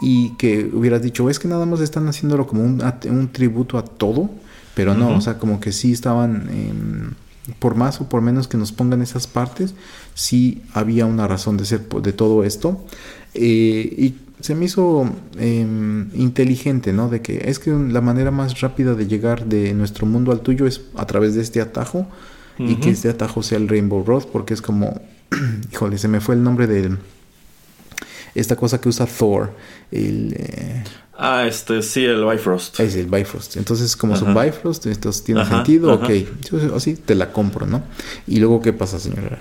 y que hubieras dicho, es que nada más están haciéndolo como un, un tributo a todo, pero no, o sea, como que sí estaban, em, por más o por menos que nos pongan esas partes, sí había una razón de ser de todo esto. Eh, y se me hizo em, inteligente, ¿no? De que es que la manera más rápida de llegar de nuestro mundo al tuyo es a través de este atajo y que este atajo sea el Rainbow Road, porque es como, híjole, se me fue el nombre del esta cosa que usa Thor. El, eh, Ah, este, sí, el Bifrost. Es el Bifrost. Entonces, como es un Bifrost, esto tiene sentido, ok. Así te la compro, ¿no? Y luego, ¿qué pasa, señor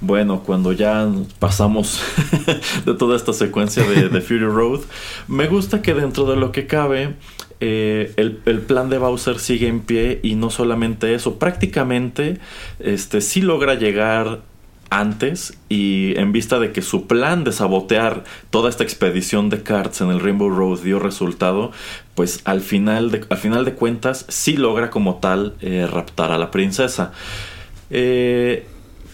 Bueno, cuando ya pasamos de toda esta secuencia de, Fury Road, me gusta que dentro de lo que cabe, eh, el, el, plan de Bowser sigue en pie y no solamente eso, prácticamente este, sí logra llegar antes y en vista de que su plan de sabotear toda esta expedición de carts en el Rainbow Road dio resultado, pues al final de, al final de cuentas sí logra como tal eh, raptar a la princesa. Eh,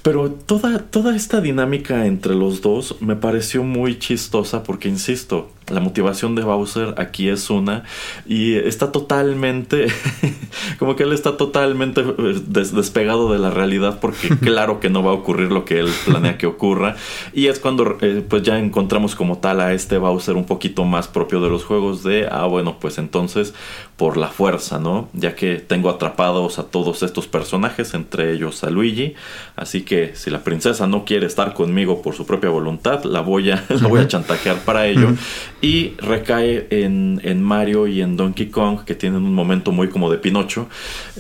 pero toda, toda esta dinámica entre los dos me pareció muy chistosa porque, insisto, la motivación de Bowser aquí es una y está totalmente, como que él está totalmente eh, despegado de la realidad porque claro que no va a ocurrir lo que él planea que ocurra y es cuando eh, pues ya encontramos como tal a este Bowser un poquito más propio de los juegos de, ah bueno, pues entonces por la fuerza, ¿no? Ya que tengo atrapados a todos estos personajes, entre ellos a Luigi, así que si la princesa no quiere estar conmigo por su propia voluntad, la voy a, la voy a chantajear para ello. Y recae en, en, Mario y en Donkey Kong, que tienen un momento muy como de Pinocho.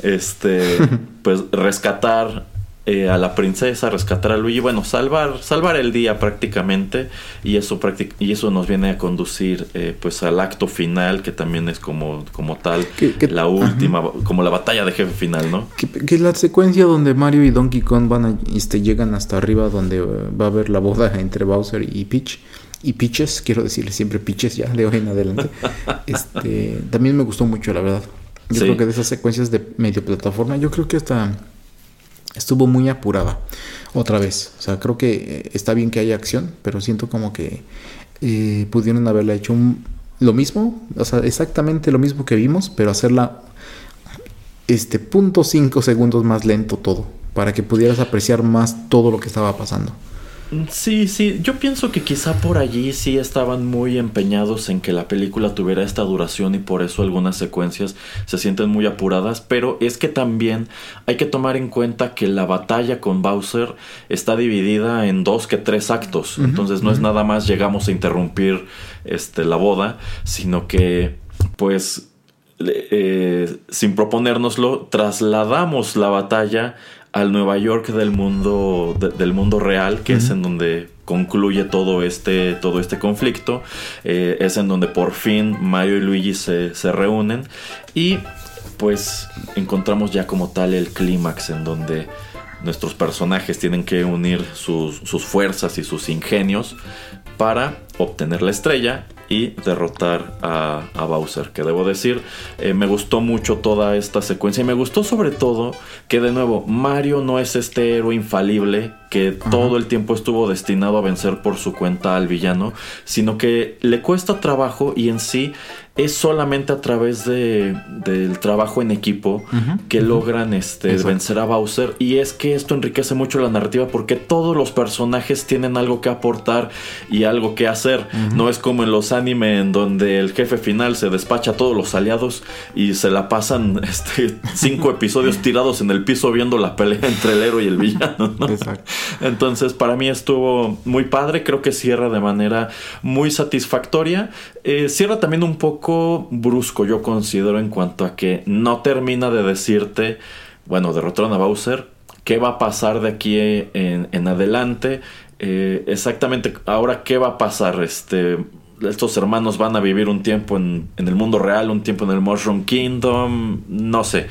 Este, pues rescatar eh, a la princesa, rescatar a Luigi, bueno, salvar, salvar el día prácticamente. Y eso, y eso nos viene a conducir eh, pues al acto final, que también es como, como tal, la última, como la batalla de jefe final, ¿no? Que, la secuencia donde Mario y Donkey Kong van a, este, llegan hasta arriba donde eh, va a haber la boda entre Bowser y Peach y Pitches, quiero decirle siempre Pitches ya de hoy en adelante. Este, también me gustó mucho, la verdad. Yo creo que de esas secuencias de medio plataforma, yo creo que hasta estuvo muy apurada otra vez. O sea, creo que eh, está bien que haya acción, pero siento como que eh, pudieron haberla hecho lo mismo, o sea, exactamente lo mismo que vimos, pero hacerla este punto cinco segundos más lento todo, para que pudieras apreciar más todo lo que estaba pasando. Sí, sí, yo pienso que quizá por allí sí estaban muy empeñados en que la película tuviera esta duración y por eso algunas secuencias se sienten muy apuradas, pero es que también hay que tomar en cuenta que la batalla con Bowser está dividida en dos que tres actos, entonces no es nada más llegamos a interrumpir este, la boda, sino que pues eh, sin proponérnoslo trasladamos la batalla al Nueva York del mundo, del mundo real, que es en donde concluye todo este, todo este conflicto. Eh, es en donde por fin Mario y Luigi se, se reúnen y pues encontramos ya como tal el clímax en donde nuestros personajes tienen que unir sus, sus, fuerzas y sus ingenios para obtener la estrella y derrotar a, Bowser. Que debo decir, eh, me gustó mucho toda esta secuencia y me gustó sobre todo que de nuevo Mario no es este héroe infalible que todo el tiempo estuvo destinado a vencer por su cuenta al villano, sino que le cuesta trabajo y en sí es solamente a través de, del trabajo en equipo que logran este, vencer a Bowser. Y es que esto enriquece mucho la narrativa porque todos los personajes tienen algo que aportar y algo que hacer. No es como en los anime en donde el jefe final se despacha a todos los aliados y se la pasan este, cinco episodios tirados en el piso viendo la pelea entre el héroe y el villano. Entonces para mí estuvo muy padre. Creo que cierra de manera muy satisfactoria. Eh, cierra también un poco brusco, yo considero, en cuanto a que no termina de decirte, bueno, derrotaron a Bowser, ¿qué va a pasar de aquí en, adelante? Eh, exactamente, ahora, ¿qué va a pasar? Este, estos hermanos van a vivir un tiempo en, en, el mundo real, un tiempo en el Mushroom Kingdom, no sé.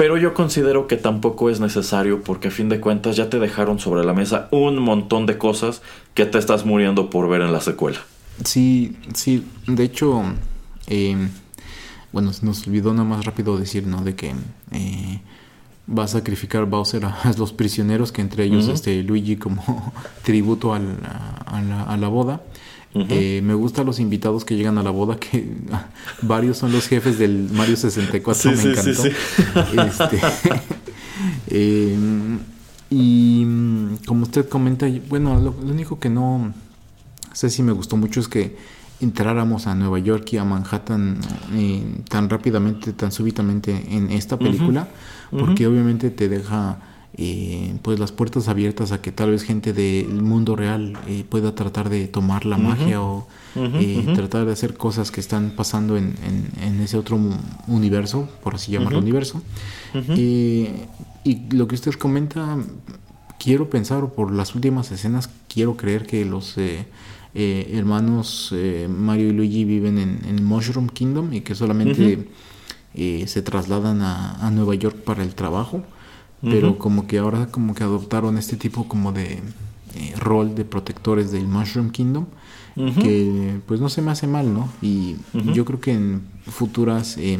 Pero yo considero que tampoco es necesario porque a fin de cuentas ya te dejaron sobre la mesa un montón de cosas que te estás muriendo por ver en la secuela. Sí, sí, de hecho, eh, bueno, nos olvidó nada más rápido decir, ¿no? De que eh, va a sacrificar Bowser a, los prisioneros, que entre ellos este Luigi como tributo a, la, boda. Eh, me gustan los invitados que llegan a la boda, que varios son los jefes del Mario 64, me encantó. este, y como usted comenta, bueno, lo, único que no sé si me gustó mucho es que entráramos a Nueva York y a Manhattan eh, tan rápidamente, tan súbitamente en esta película, porque obviamente te deja eh, pues las puertas abiertas a que tal vez gente del mundo real eh, pueda tratar de tomar la magia o tratar de hacer cosas que están pasando en, en, ese otro universo, por así llamarlo universo. y lo que usted comenta, quiero pensar, por las últimas escenas, quiero creer que los eh, hermanos eh, Mario y Luigi viven en, en, Mushroom Kingdom y que solamente eh, se trasladan a, Nueva York para el trabajo, pero como que ahora como que adoptaron este tipo como de rol de protectores del Mushroom Kingdom que pues no se me hace mal, ¿no? Y yo creo que en futuras eh,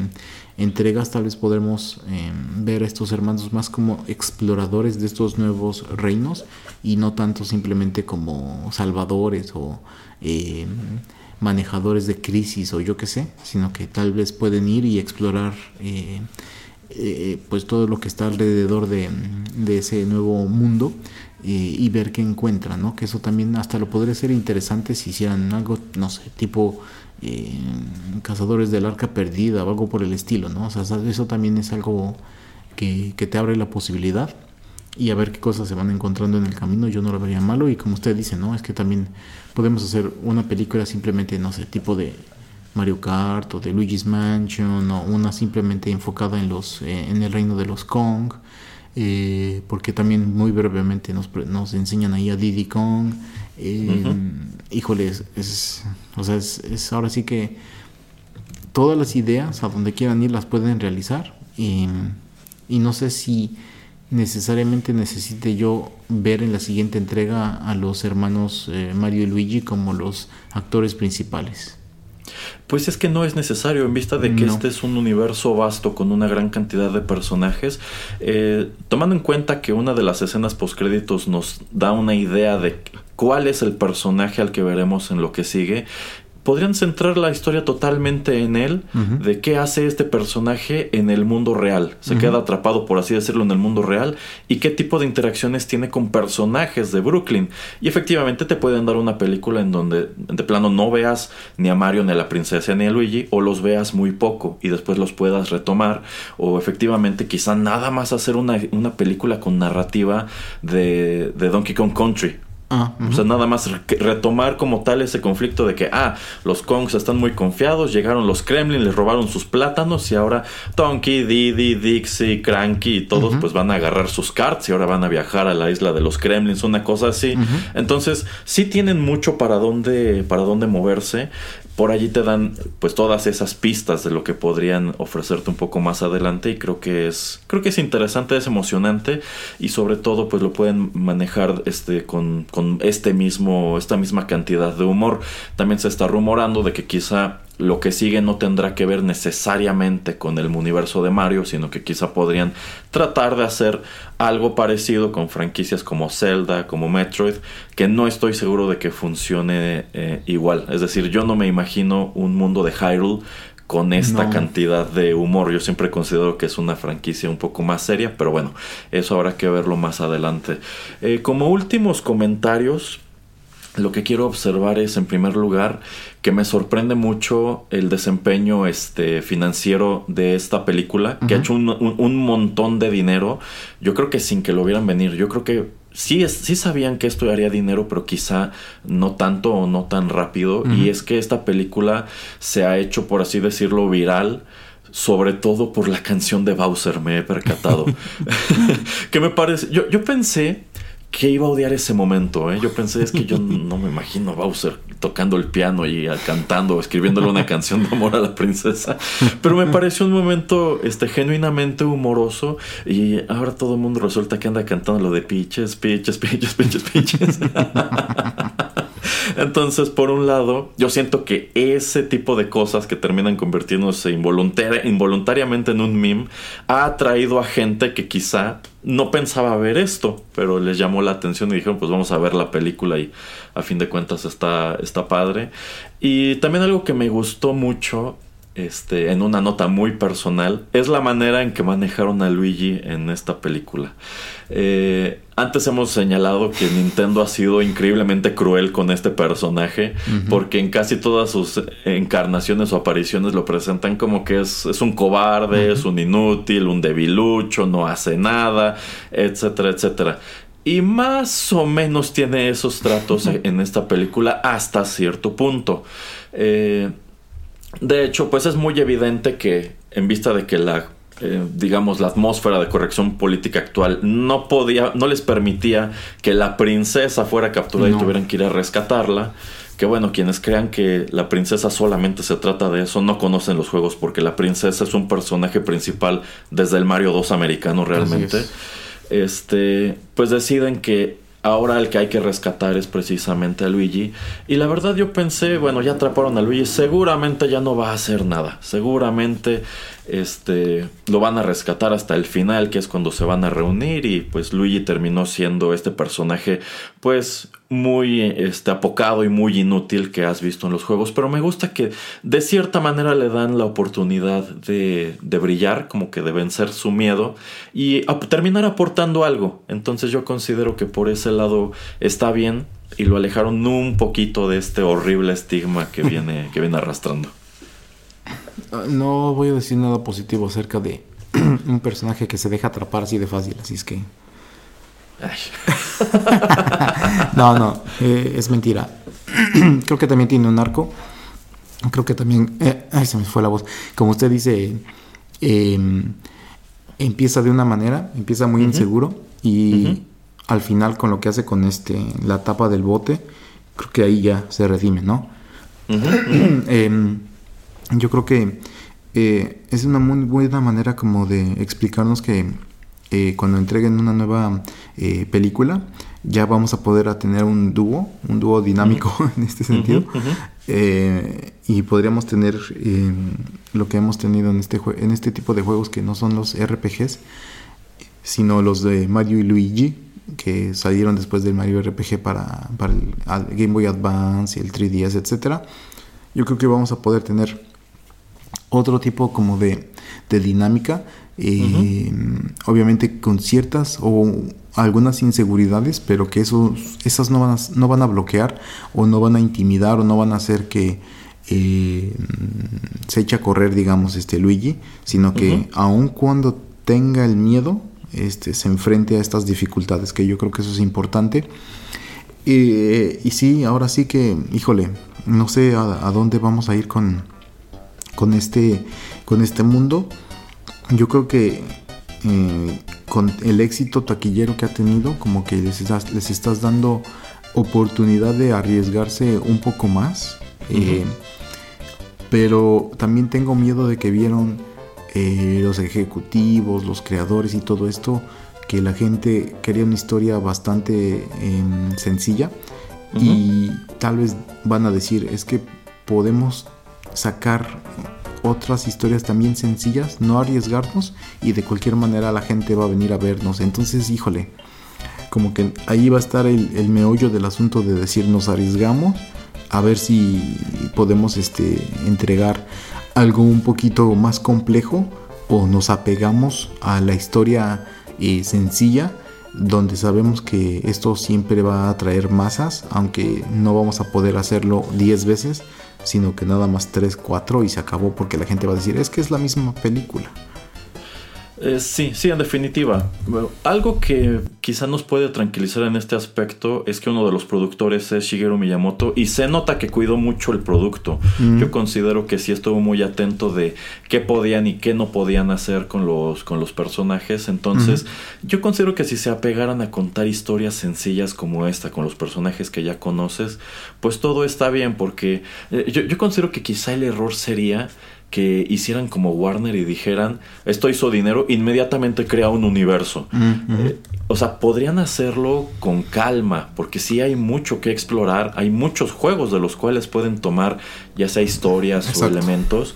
entregas tal vez podremos eh, ver a estos hermanos más como exploradores de estos nuevos reinos y no tanto simplemente como salvadores o eh, manejadores de crisis o yo qué sé, sino que tal vez pueden ir y explorar pues todo lo que está alrededor de, de ese nuevo mundo y ver qué encuentran, ¿no? Que eso también hasta lo podría ser interesante si hicieran algo, no sé, tipo eh, Cazadores del Arca Perdida o algo por el estilo, ¿no? O sea, eso también es algo que, te abre la posibilidad y a ver qué cosas se van encontrando en el camino, yo no lo vería malo y como usted dice, ¿no? Es que también podemos hacer una película simplemente, no sé, tipo de Mario Kart o de Luigi's Mansion o una simplemente enfocada en los eh, en el reino de los Kong eh, porque también muy brevemente nos, nos enseñan ahí a Diddy Kong. Eh, híjole, es, o sea, es, ahora sí que todas las ideas a donde quieran ir las pueden realizar y, no sé si necesariamente necesite yo ver en la siguiente entrega a los hermanos eh, Mario y Luigi como los actores principales. Pues es que no es necesario en vista de que este es un universo vasto con una gran cantidad de personajes. Eh, tomando en cuenta que una de las escenas postcréditos nos da una idea de cuál es el personaje al que veremos en lo que sigue, podrían centrar la historia totalmente en él, de qué hace este personaje en el mundo real. Se queda atrapado, por así decirlo, en el mundo real y qué tipo de interacciones tiene con personajes de Brooklyn. Y efectivamente te pueden dar una película en donde de plano no veas ni a Mario, ni a la princesa, ni a Luigi, o los veas muy poco y después los puedas retomar, o efectivamente quizá nada más hacer una, una película con narrativa de, de Donkey Kong Country Ah, o sea, nada más retomar como tal ese conflicto de que, ah, los Kongs están muy confiados, llegaron los Kremlin, les robaron sus plátanos y ahora Tonky, Didi, Dixie, Cranky y todos pues van a agarrar sus carts y ahora van a viajar a la isla de los Kremlins, una cosa así. Entonces, sí tienen mucho para dónde, para dónde moverse por allí te dan pues todas esas pistas de lo que podrían ofrecerte un poco más adelante y creo que es creo que es interesante es emocionante y sobre todo pues lo pueden manejar este con, con este mismo esta misma cantidad de humor. También se está rumorando de que quizá lo que sigue no tendrá que ver necesariamente con el universo de Mario, sino que quizá podrían tratar de hacer algo parecido con franquicias como Zelda, como Metroid, que no estoy seguro de que funcione eh, igual. Es decir, yo no me imagino un mundo de Hyrule con esta cantidad de humor. Yo siempre considero que es una franquicia un poco más seria, pero bueno, eso habrá que verlo más adelante. Eh, como últimos comentarios, lo que quiero observar es, en primer lugar, que me sorprende mucho el desempeño este, financiero de esta película, que ha hecho un, montón de dinero. Yo creo que sin que lo vieran venir, yo creo que sí, sí sabían que esto haría dinero, pero quizá no tanto o no tan rápido. Y es que esta película se ha hecho, por así decirlo, viral sobre todo por la canción de Bowser, me he percatado. que me parece, yo, yo pensé que iba a odiar ese momento. ¿eh? Yo pensé, es que yo no me imagino a Bowser tocando el piano y cantando, escribiéndole una canción de amor a la princesa. Pero me pareció un momento este, genuinamente humoroso y ahora todo el mundo resulta que anda cantando lo de piches, piches, piches, piches, piches. Entonces, por un lado, yo siento que ese tipo de cosas que terminan convirtiéndose involuntariamente en un meme ha atraído a gente que quizá no pensaba ver esto, pero les llamó la atención y dijeron, pues vamos a ver la película y a fin de cuentas está, está padre. Y también algo que me gustó mucho este, en una nota muy personal, es la manera en que manejaron a Luigi en esta película. Eh, antes hemos señalado que Nintendo ha sido increíblemente cruel con este personaje, porque en casi todas sus encarnaciones o apariciones lo presentan como que es, un cobarde, es un inútil, un debilucho, no hace nada, etcétera, etcétera. Y más o menos tiene esos tratos en esta película hasta cierto punto. Eh, de hecho, pues es muy evidente que en vista de que la eh, digamos la atmósfera de corrección política actual no podía no les permitía que la princesa fuera capturada y tuvieran que ir a rescatarla que bueno quienes crean que la princesa solamente se trata de eso no conocen los juegos porque la princesa es un personaje principal desde el Mario 2 americano realmente. este pues deciden que Ahora el que hay que rescatar es precisamente a Luigi. Y la verdad yo pensé, bueno, ya atraparon a Luigi, seguramente ya no va a hacer nada. Seguramente este lo van a rescatar hasta el final, que es cuando se van a reunir y pues Luigi terminó siendo este personaje pues muy este apocado y muy inútil que has visto en los juegos, pero me gusta que de cierta manera le dan la oportunidad de, de brillar, como que de vencer su miedo y terminar aportando algo. Entonces yo considero que por ese lado está bien y lo alejaron un poquito de este horrible estigma que viene, que viene arrastrando. Ah, no voy a decir nada positivo acerca de un personaje que se deja atrapar así de fácil, así es que... no, no, eh, es mentira. Creo que también tiene un arco. Creo que también... Eh, ay, se me fue la voz. Como usted dice, em, empieza de una manera, empieza muy inseguro y al final con lo que hace con este la tapa del bote, creo que ahí ya se redime, ¿no? yo creo que eh, es una muy buena manera como de explicarnos que eh, cuando entreguen una nueva eh, película, ya vamos a poder tener un dúo, un dúo dinámico en este sentido. Y podríamos tener lo que hemos tenido en este, en este tipo de juegos que no son los RPGs, sino los de Mario y Luigi, que salieron después del Mario RPG para, para el Game Boy Advance y el 3DS, etc. Yo creo que vamos a poder tener otro tipo como de, de dinámica, eh, obviamente con ciertas o algunas inseguridades, pero que esos, esas no van, a, no van a bloquear o no van a intimidar o no van a hacer que eh, se eche a correr, digamos, este Luigi, sino que aun cuando tenga el miedo, este, se enfrente a estas dificultades, que yo creo que eso es importante. y sí, ahora sí que, híjole, no sé a, dónde vamos a ir con, con, este, con este mundo. Yo creo que eh, con el éxito taquillero que ha tenido, como que les estás, les estás dando oportunidad de arriesgarse un poco más. Eh, pero también tengo miedo de que vieron eh, los ejecutivos, los creadores y todo esto, que la gente quería una historia bastante em, sencilla. Y tal vez van a decir, es que podemos sacar otras historias también sencillas, no arriesgarnos y de cualquier manera la gente va a venir a vernos. Entonces, híjole, como que ahí va a estar el, meollo del asunto de decir nos arriesgamos a ver si podemos este, entregar algo un poquito más complejo o nos apegamos a la historia eh, sencilla donde sabemos que esto siempre va a atraer masas, aunque no vamos a poder hacerlo 10 veces, sino que nada más 3, 4 y se acabó porque la gente va a decir, es que es la misma película. Eh, sí, sí, en definitiva. algo que quizá nos puede tranquilizar en este aspecto es que uno de los productores es Shigeru Miyamoto y se nota que cuidó mucho el producto. Mm. Yo considero que sí estuvo muy atento de qué podían y qué no podían hacer con los, con los personajes. Entonces, yo considero que si se apegaran a contar historias sencillas como esta, con los personajes que ya conoces, pues todo está bien porque eh, yo, yo considero que quizá el error sería que hicieran como Warner y dijeran, esto hizo dinero, inmediatamente crea un universo. Eh, o sea, podrían hacerlo con calma, porque sí hay mucho que explorar, hay muchos juegos de los cuales pueden tomar ya sea historias o elementos.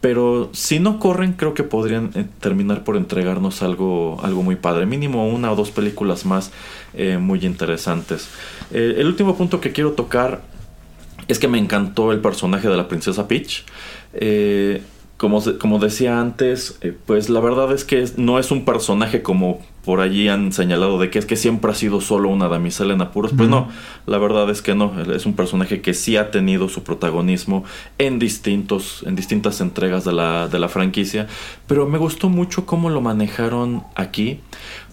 Pero si no corren, creo que podrían eh, terminar por entregarnos algo, algo muy padre. Mínimo una o dos películas más eh, muy interesantes. el último punto que quiero tocar es que me encantó el personaje de la princesa Peach. Eh, como, como, decía antes, eh, pues la verdad es que no es un personaje como por allí han señalado de que es que siempre ha sido solo una damisela en apuros. Pues no, la verdad es que no. Es un personaje que sí ha tenido su protagonismo en distintos, en distintas entregas de la, de la franquicia. Pero me gustó mucho cómo lo manejaron aquí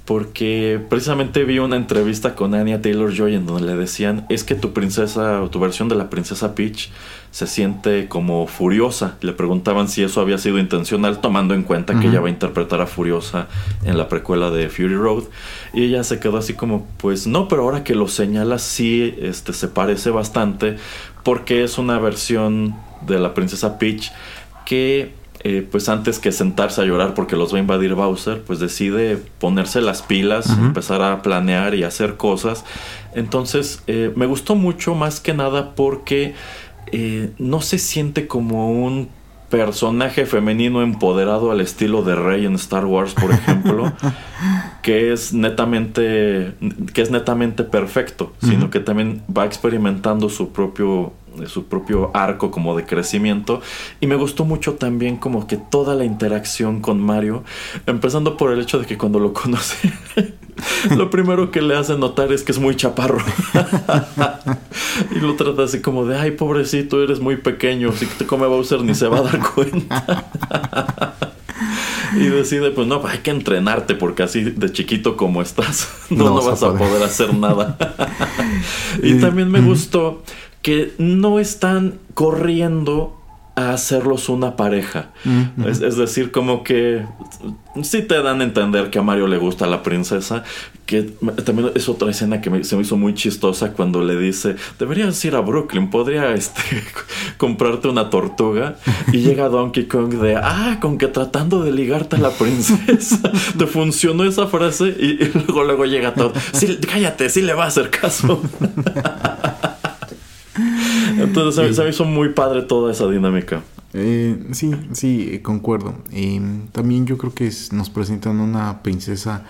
porque precisamente vi una entrevista con Anya Taylor Joy en donde le decían es que tu princesa o tu versión de la princesa Peach se siente como furiosa. Le preguntaban si eso había sido intencional tomando en cuenta que ella va a interpretar a Furiosa en la precuela de Fury Road y ella se quedó así como pues no, pero ahora que lo señala sí este se parece bastante porque es una versión de la princesa Peach que eh, pues antes que sentarse a llorar porque los va a invadir Bowser, pues decide ponerse las pilas, empezar a planear y hacer cosas. Entonces, eh, me gustó mucho más que nada porque eh, no se siente como un personaje femenino empoderado al estilo de Rey en Star Wars, por ejemplo, que es netamente que es netamente perfecto, sino que también va experimentando su propio de su propio arco como de crecimiento. Y me gustó mucho también como que toda la interacción con Mario empezando por el hecho de que cuando lo conoce lo primero que le hace notar es que es muy chaparro. Y lo trata así como de ay pobrecito eres muy pequeño si te come Bowser ni se va a dar cuenta y decide, pues no, hay que entrenarte porque así de chiquito como estás, no, no, vas a poder hacer nada. y también me gustó que no están corriendo a hacerlos una pareja. es, decir, como que sí te dan a entender que a Mario le gusta la princesa. Que también es otra escena que se me hizo muy chistosa cuando le dice: Deberías ir a Brooklyn, podría este, comprarte una tortuga. Y llega Donkey Kong de: Ah, con que tratando de ligarte a la princesa. ¿Te funcionó esa frase? Y, luego, luego llega todo: sí, Cállate, sí le va a hacer caso. Entonces se, me hizo muy padre toda esa dinámica. Eh, sí, sí, eh, concuerdo. Eh, también yo creo que nos presentan una princesa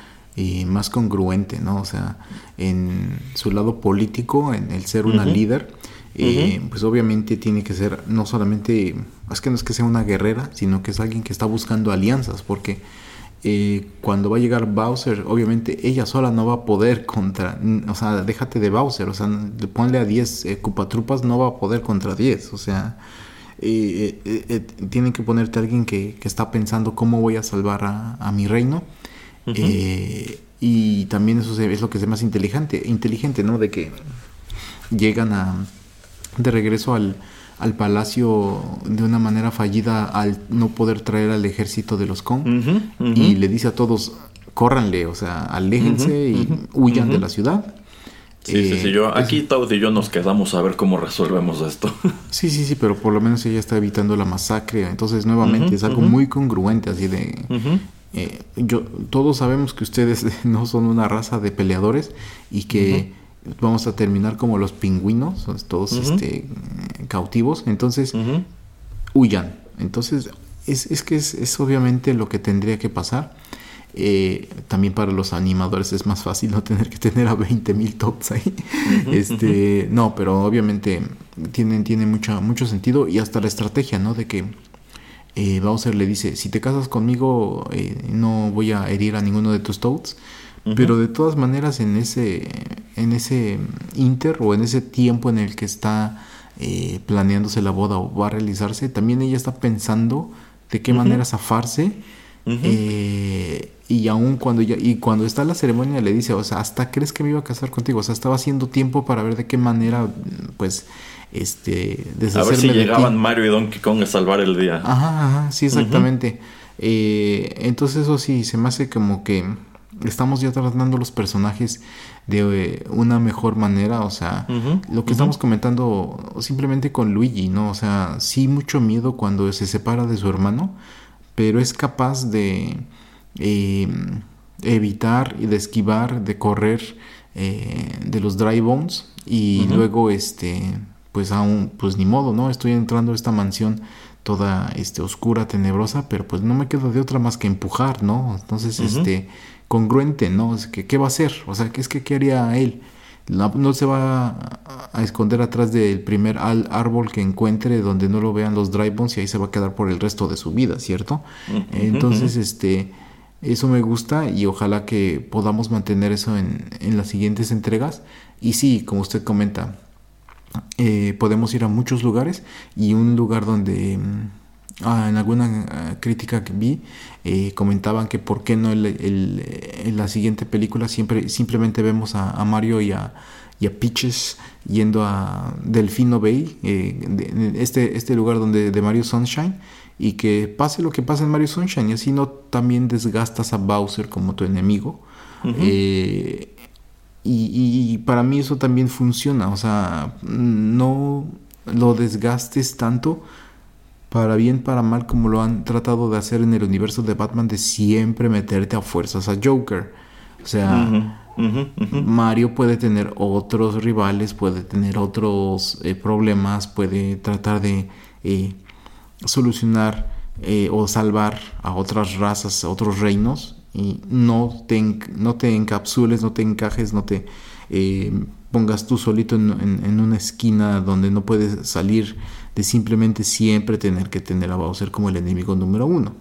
más congruente, ¿no? O sea, en su lado político, en el ser una líder, pues obviamente tiene que ser no solamente, es que no es que sea una guerrera, sino que es alguien que está buscando alianzas, porque eh, cuando va a llegar Bowser, obviamente ella sola no va a poder contra, o sea, déjate de Bowser, o sea, ponle a 10 eh, Cupatrupas, no va a poder contra 10, o sea, eh, tienen que ponerte a alguien que, está pensando cómo voy a salvar a, mi reino. y también eso es lo que es más inteligente, inteligente, ¿no? De que llegan a, de regreso al, al palacio de una manera fallida al no poder traer al ejército de los Kong. Y le dice a todos córranle, o sea, aléjense y huyan de la ciudad. Sí, sí, sí, yo, eh, aquí Todd y yo nos quedamos a ver cómo resolvemos esto. Sí, sí, sí, pero por lo menos ella está evitando la masacre, entonces nuevamente es algo muy congruente, así de... Eh, yo, todos sabemos que ustedes no son una raza de peleadores y que vamos a terminar como los pingüinos, todos este, cautivos, entonces huyan. Entonces, es, es que es, es, obviamente lo que tendría que pasar. Eh, también para los animadores es más fácil no tener que tener a 20 mil tops ahí. este, no, pero obviamente tienen, tiene mucha, mucho sentido y hasta la estrategia, ¿no? De que eh, Bowser le dice, si te casas conmigo, eh, no voy a herir a ninguno de tus toads. Pero de todas maneras en ese, en ese inter o en ese tiempo en el que está eh, planeándose la boda o va a realizarse, también ella está pensando de qué manera zafarse. Eh, y aún cuando ya, y cuando está la ceremonia le dice, o sea, hasta crees que me iba a casar contigo, o sea, estaba haciendo tiempo para ver de qué manera, pues, este, A ver si llegaban Mario y Donkey Kong a salvar el día. Ajá, ajá sí, exactamente. Eh, entonces eso sí, se me hace como que estamos ya tratando los personajes de eh, una mejor manera, o sea, lo que estamos comentando simplemente con Luigi, ¿no? O sea, sí mucho miedo cuando se separa de su hermano, pero es capaz de em, evitar y de esquivar, de correr eh, de los dry bones y luego este pues aún pues ni modo no estoy entrando a esta mansión toda este oscura tenebrosa pero pues no me quedo de otra más que empujar no entonces este congruente, ¿no? que, ¿Qué va a hacer? O sea, ¿qué es que qué haría él? No, se va a, esconder atrás del primer árbol que encuentre donde no lo vean los dry bones y ahí se va a quedar por el resto de su vida, ¿cierto? Entonces, este, eso me gusta y ojalá que podamos mantener eso en, en las siguientes entregas. Y sí, como usted comenta, eh, podemos ir a muchos lugares y un lugar donde mm, Ah, en alguna ah, crítica que vi eh, comentaban que por qué no en la siguiente película siempre simplemente vemos a, Mario y a, y a, Peaches yendo a Delfino Bay, eh, este, este lugar donde de Mario Sunshine, y que pase lo que pase en Mario Sunshine, y así no también desgastas a Bowser como tu enemigo. Eh, y, y, para mí eso también funciona, o sea, no lo desgastes tanto para bien, para mal, como lo han tratado de hacer en el universo de Batman, de siempre meterte a fuerzas a Joker. O sea, Mario puede tener otros rivales, puede tener otros eh, problemas, puede tratar de eh, solucionar eh, o salvar a otras razas, a otros reinos. Y no te, no te encapsules, no te encajes, no te pongas tú solito en una esquina donde no puedes salir de simplemente siempre tener que tener a Bowser como el enemigo número uno.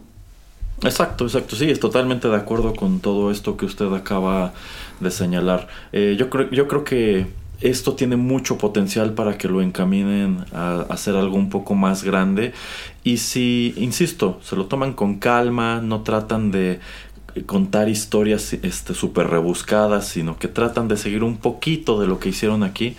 Exacto, exacto, sí, es totalmente de acuerdo con todo esto que usted acaba de señalar. Eh, yo, creo, yo creo que esto tiene mucho potencial para que lo encaminen a, hacer algo un poco más grande. Y si, insisto, se lo toman con calma, no tratan de contar historias este, súper rebuscadas, sino que tratan de seguir un poquito de lo que hicieron aquí,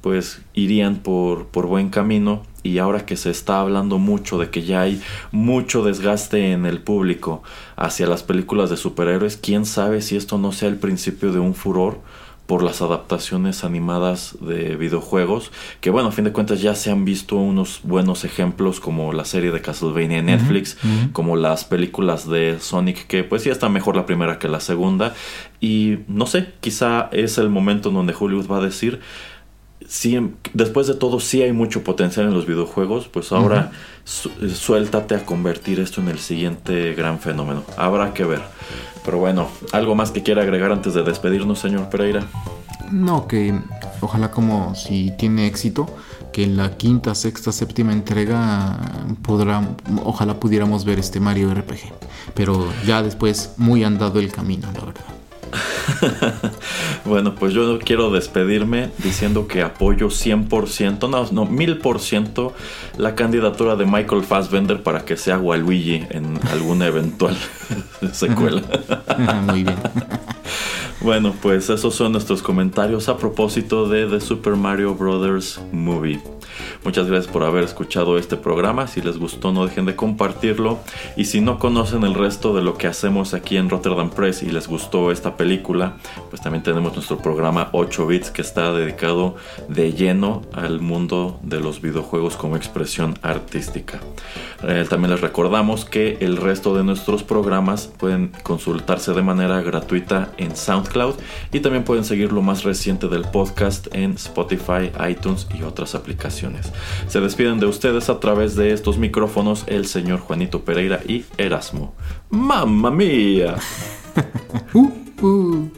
pues irían por, por buen camino. Y ahora que se está hablando mucho de que ya hay mucho desgaste en el público hacia las películas de superhéroes, quién sabe si esto no sea el principio de un furor por las adaptaciones animadas de videojuegos, que bueno, a fin de cuentas ya se han visto unos buenos ejemplos como la serie de Castlevania en Netflix, como las películas de Sonic, que pues ya está mejor la primera que la segunda, y no sé, quizá es el momento en donde Hollywood va a decir, si después de todo sí hay mucho potencial en los videojuegos, pues ahora suéltate a convertir esto en el siguiente gran fenómeno. Habrá que ver. Pero bueno, ¿algo más que quiera agregar antes de despedirnos, señor Pereira? No, que ojalá como si tiene éxito, que en la quinta, sexta, séptima entrega podrá, ojalá pudiéramos ver este Mario RPG. Pero ya después muy andado el camino, la verdad. bueno, pues yo quiero despedirme diciendo que apoyo 100%, no, no, 1000% la candidatura de Michael Fassbender para que sea Waluigi en alguna eventual secuela. Muy bien. Bueno, pues esos son nuestros comentarios a propósito de The Super Mario Bros. Movie. Muchas gracias por haber escuchado este programa. Si les gustó, no dejen de compartirlo. Y si no conocen el resto de lo que hacemos aquí en Rotterdam Press y les gustó esta película, pues también tenemos nuestro programa 8 bits que está dedicado de lleno al mundo de los videojuegos como expresión artística. Eh, también les recordamos que el resto de nuestros programas pueden consultarse de manera gratuita en SoundCloud y también pueden seguir lo más reciente del podcast en Spotify, iTunes y otras aplicaciones. Se despiden de ustedes a través de estos micrófonos el señor Juanito Pereira y Erasmo. ¡Mamma mía! Uh, uh.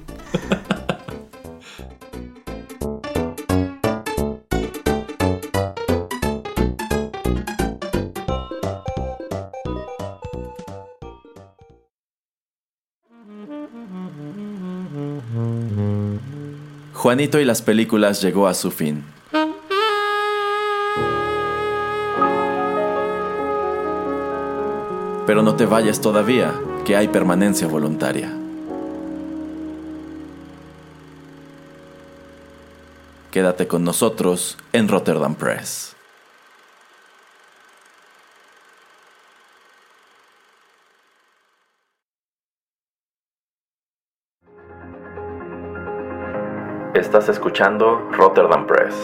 Juanito y las películas llegó a su fin. Pero no te vayas todavía, que hay permanencia voluntaria. Quédate con nosotros en Rotterdam Press. Estás escuchando Rotterdam Press,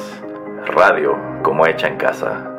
radio como hecha en casa.